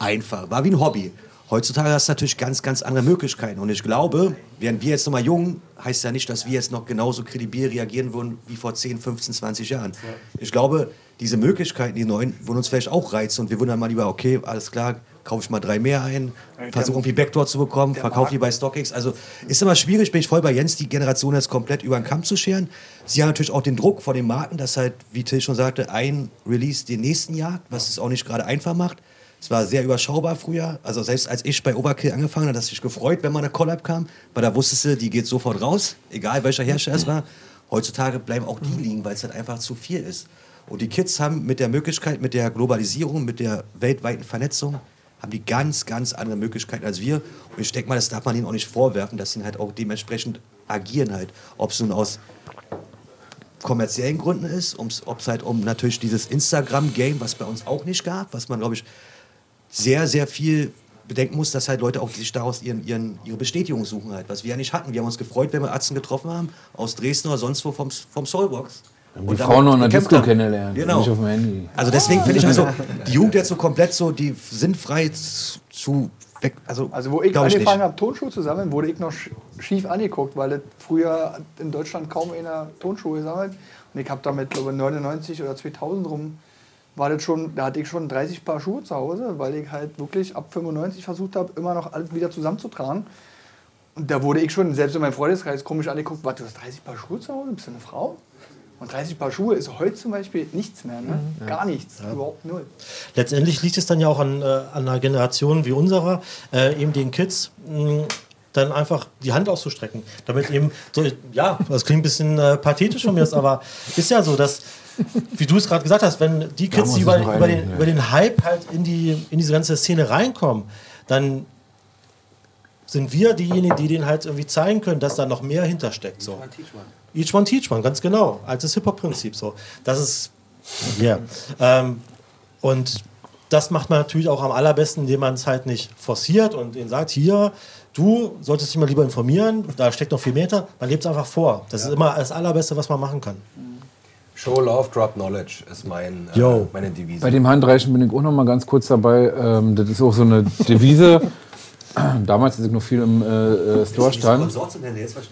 einfach, war wie ein Hobby. Heutzutage hast du natürlich ganz, ganz andere Möglichkeiten. Und ich glaube, wären wir jetzt noch mal jung, heißt ja nicht, dass wir jetzt noch genauso kredibil reagieren würden wie vor 10, 15, 20 Jahren. Ich glaube, diese Möglichkeiten, die neuen, würden uns vielleicht auch reizen. Und wir würden dann mal lieber, okay, alles klar, kaufe ich mal drei mehr ein, versuche irgendwie Backdoor zu bekommen, verkaufe die bei StockX. Also ist immer schwierig, bin ich voll bei Jens, die Generation jetzt komplett über den Kamm zu scheren. Sie haben natürlich auch den Druck von den Marken, dass halt, wie Till schon sagte, ein Release den nächsten jagt, was es auch nicht gerade einfach macht. Es war sehr überschaubar früher. Also selbst als ich bei Overkill angefangen habe, hat sich gefreut, wenn mal eine Collab kam, weil da wusstest du, die geht sofort raus, egal welcher Hersteller es war. Heutzutage bleiben auch die liegen, weil es halt einfach zu viel ist. Und die Kids haben mit der Möglichkeit, mit der Globalisierung, mit der weltweiten Vernetzung, haben die ganz, ganz andere Möglichkeiten als wir. Und ich denke mal, das darf man ihnen auch nicht vorwerfen, dass sie halt auch dementsprechend agieren halt. Ob es nun aus kommerziellen Gründen ist, ob es halt um natürlich dieses Instagram-Game, was bei uns auch nicht gab, was man, glaube ich, sehr, sehr viel bedenken muss, dass halt Leute auch sich daraus ihren, ihren, ihre Bestätigung suchen halt, was wir ja nicht hatten. Wir haben uns gefreut, wenn wir Arzten getroffen haben, aus Dresden oder sonst wo vom, vom Soulbox. Die Und Frauen noch in der Disco haben. kennenlernen, Genau. nicht auf dem Handy. Also deswegen finde ich also, <laughs> die Jugend jetzt so komplett so, die sind frei zu weg. Also, Also wo ich angefangen habe, Tonschuhe zu sammeln, wurde ich noch sch- schief angeguckt, weil das früher in Deutschland kaum einer Tonschuhe gesammelt. Und ich habe damit, glaube ich, 99 oder 2000 rum, war das schon, da hatte ich schon 30 Paar Schuhe zu Hause, weil ich halt wirklich ab 95 versucht habe, immer noch alles wieder zusammenzutragen. Und da wurde ich schon, selbst in meinem Freundeskreis, komisch angeguckt, was, du hast 30 Paar Schuhe zu Hause, bist du eine Frau? Und 30 Paar Schuhe ist heute zum Beispiel nichts mehr, ne? Gar nichts, überhaupt null. Letztendlich liegt es dann ja auch an, äh, an einer Generation wie unserer, äh, eben den Kids, mh, dann einfach die Hand auszustrecken. Damit eben, so, ja, das klingt ein bisschen äh, pathetisch von mir, aber ist ja so, dass, wie du es gerade gesagt hast, wenn die Kids, die über, über, den, ja. über den Hype halt in, die, in diese ganze Szene reinkommen, dann sind wir diejenigen, die denen halt irgendwie zeigen können, dass da noch mehr hintersteckt. So. Each one teach one, ganz genau. Altes Hip-Hop-Prinzip. So. Das ist. Ja. Ähm, und das macht man natürlich auch am allerbesten, indem man es halt nicht forciert und ihnen sagt, hier, du solltest dich mal lieber informieren, da steckt noch viel mehr hinter. Man lebt es einfach vor. Das ist immer das Allerbeste, was man machen kann. Show Love, Drop Knowledge ist mein, äh, meine Devise. Bei dem Handreichen bin ich auch noch mal ganz kurz dabei. Ähm, das ist auch so eine Devise. <coughs> Damals, als ich noch viel im äh, äh, Store stand.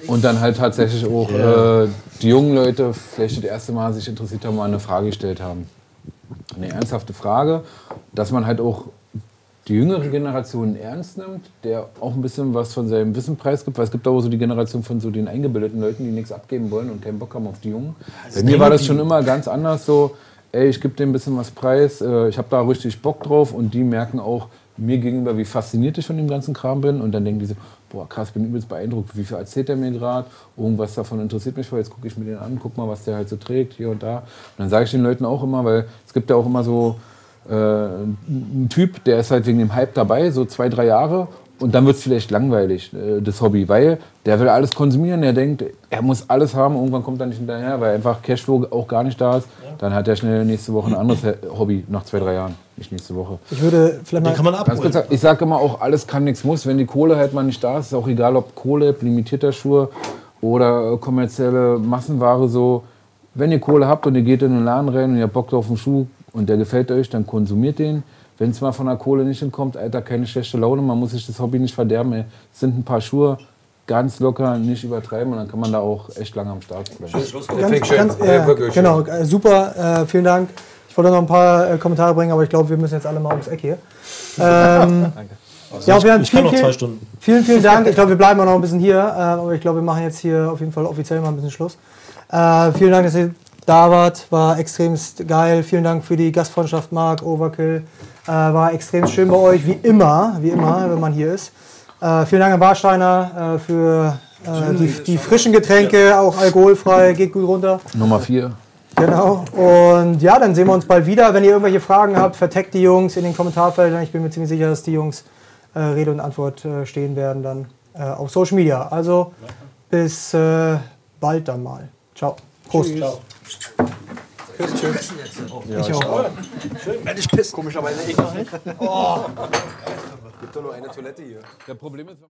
Und dann halt tatsächlich auch äh, die jungen Leute vielleicht das erste Mal sich interessiert haben, mal eine Frage gestellt haben. Eine ernsthafte Frage, dass man halt auch die jüngere Generation ernst nimmt, der auch ein bisschen was von seinem Wissen preisgibt, weil es gibt auch so die Generation von so den eingebildeten Leuten, die nichts abgeben wollen und keinen Bock haben auf die Jungen. Bei mir war das schon immer ganz anders so, ey, ich gebe dem ein bisschen was preis, äh, ich habe da richtig Bock drauf und die merken auch mir gegenüber, wie fasziniert ich von dem ganzen Kram bin und dann denken die so, boah krass, bin übelst beeindruckt, wie viel erzählt der mir gerade, irgendwas davon interessiert mich voll, jetzt gucke ich mir den an, guck mal, was der halt so trägt, hier und da. Und dann sage ich den Leuten auch immer, weil es gibt ja auch immer so äh, ein Typ, der ist halt wegen dem Hype dabei, so zwei, drei Jahre. Und dann wird es vielleicht langweilig, äh, das Hobby, weil der will alles konsumieren, der denkt, er muss alles haben, irgendwann kommt er nicht hinterher, weil einfach Cashflow auch gar nicht da ist. Dann hat er schnell nächste Woche ein anderes Hobby, nach zwei, drei Jahren, nicht nächste Woche. Ich würde vielleicht Den mal kann man Ganz abholen. kurz, ich sage immer auch, alles kann, nichts muss. Wenn die Kohle halt mal nicht da ist, ist auch egal, ob Kohle, limitierter Schuhe oder äh, kommerzielle Massenware so. Wenn ihr Kohle habt und ihr geht in den Laden rein und ihr habt Bock auf einen Schuh und der gefällt euch, dann konsumiert den. Wenn es mal von der Kohle nicht hinkommt, Alter, keine schlechte Laune, man muss sich das Hobby nicht verderben. Ey. Es sind ein paar Schuhe, ganz locker, nicht übertreiben und dann kann man da auch echt lange am Start bleiben. ganz, ganz, Ja, äh, wirklich schön. genau, äh, super, äh, vielen Dank. Ich wollte noch ein paar äh, Kommentare bringen, aber ich glaube, wir müssen jetzt alle mal ums Eck hier. <laughs> Ähm, ja, wir haben Ich kann vielen, noch zwei vielen, Stunden. vielen, vielen Dank. Ich glaube, wir <laughs> bleiben auch noch ein bisschen hier, äh, aber ich glaube, wir machen jetzt hier auf jeden Fall offiziell mal ein bisschen Schluss. Äh, vielen Dank, dass ihr da wart, war extremst geil. Vielen Dank für die Gastfreundschaft, Marc, Overkill. Äh, war extrem schön bei euch, wie immer, wie immer, wenn man hier ist. Äh, vielen Dank an Warsteiner äh, für äh, die, die frischen Getränke, auch alkoholfrei, geht gut runter. Nummer vier. Genau. Und ja, dann sehen wir uns bald wieder. Wenn ihr irgendwelche Fragen habt, verteckt die Jungs in den Kommentarfeldern. Ich bin mir ziemlich sicher, dass die Jungs äh, Rede und Antwort äh, stehen werden dann äh, auf Social Media. Also bis äh, bald dann mal. Ciao. Prost. Ich auch. Komischerweise ich noch nicht. Gibt doch nur eine Toilette hier. Der Problem ist,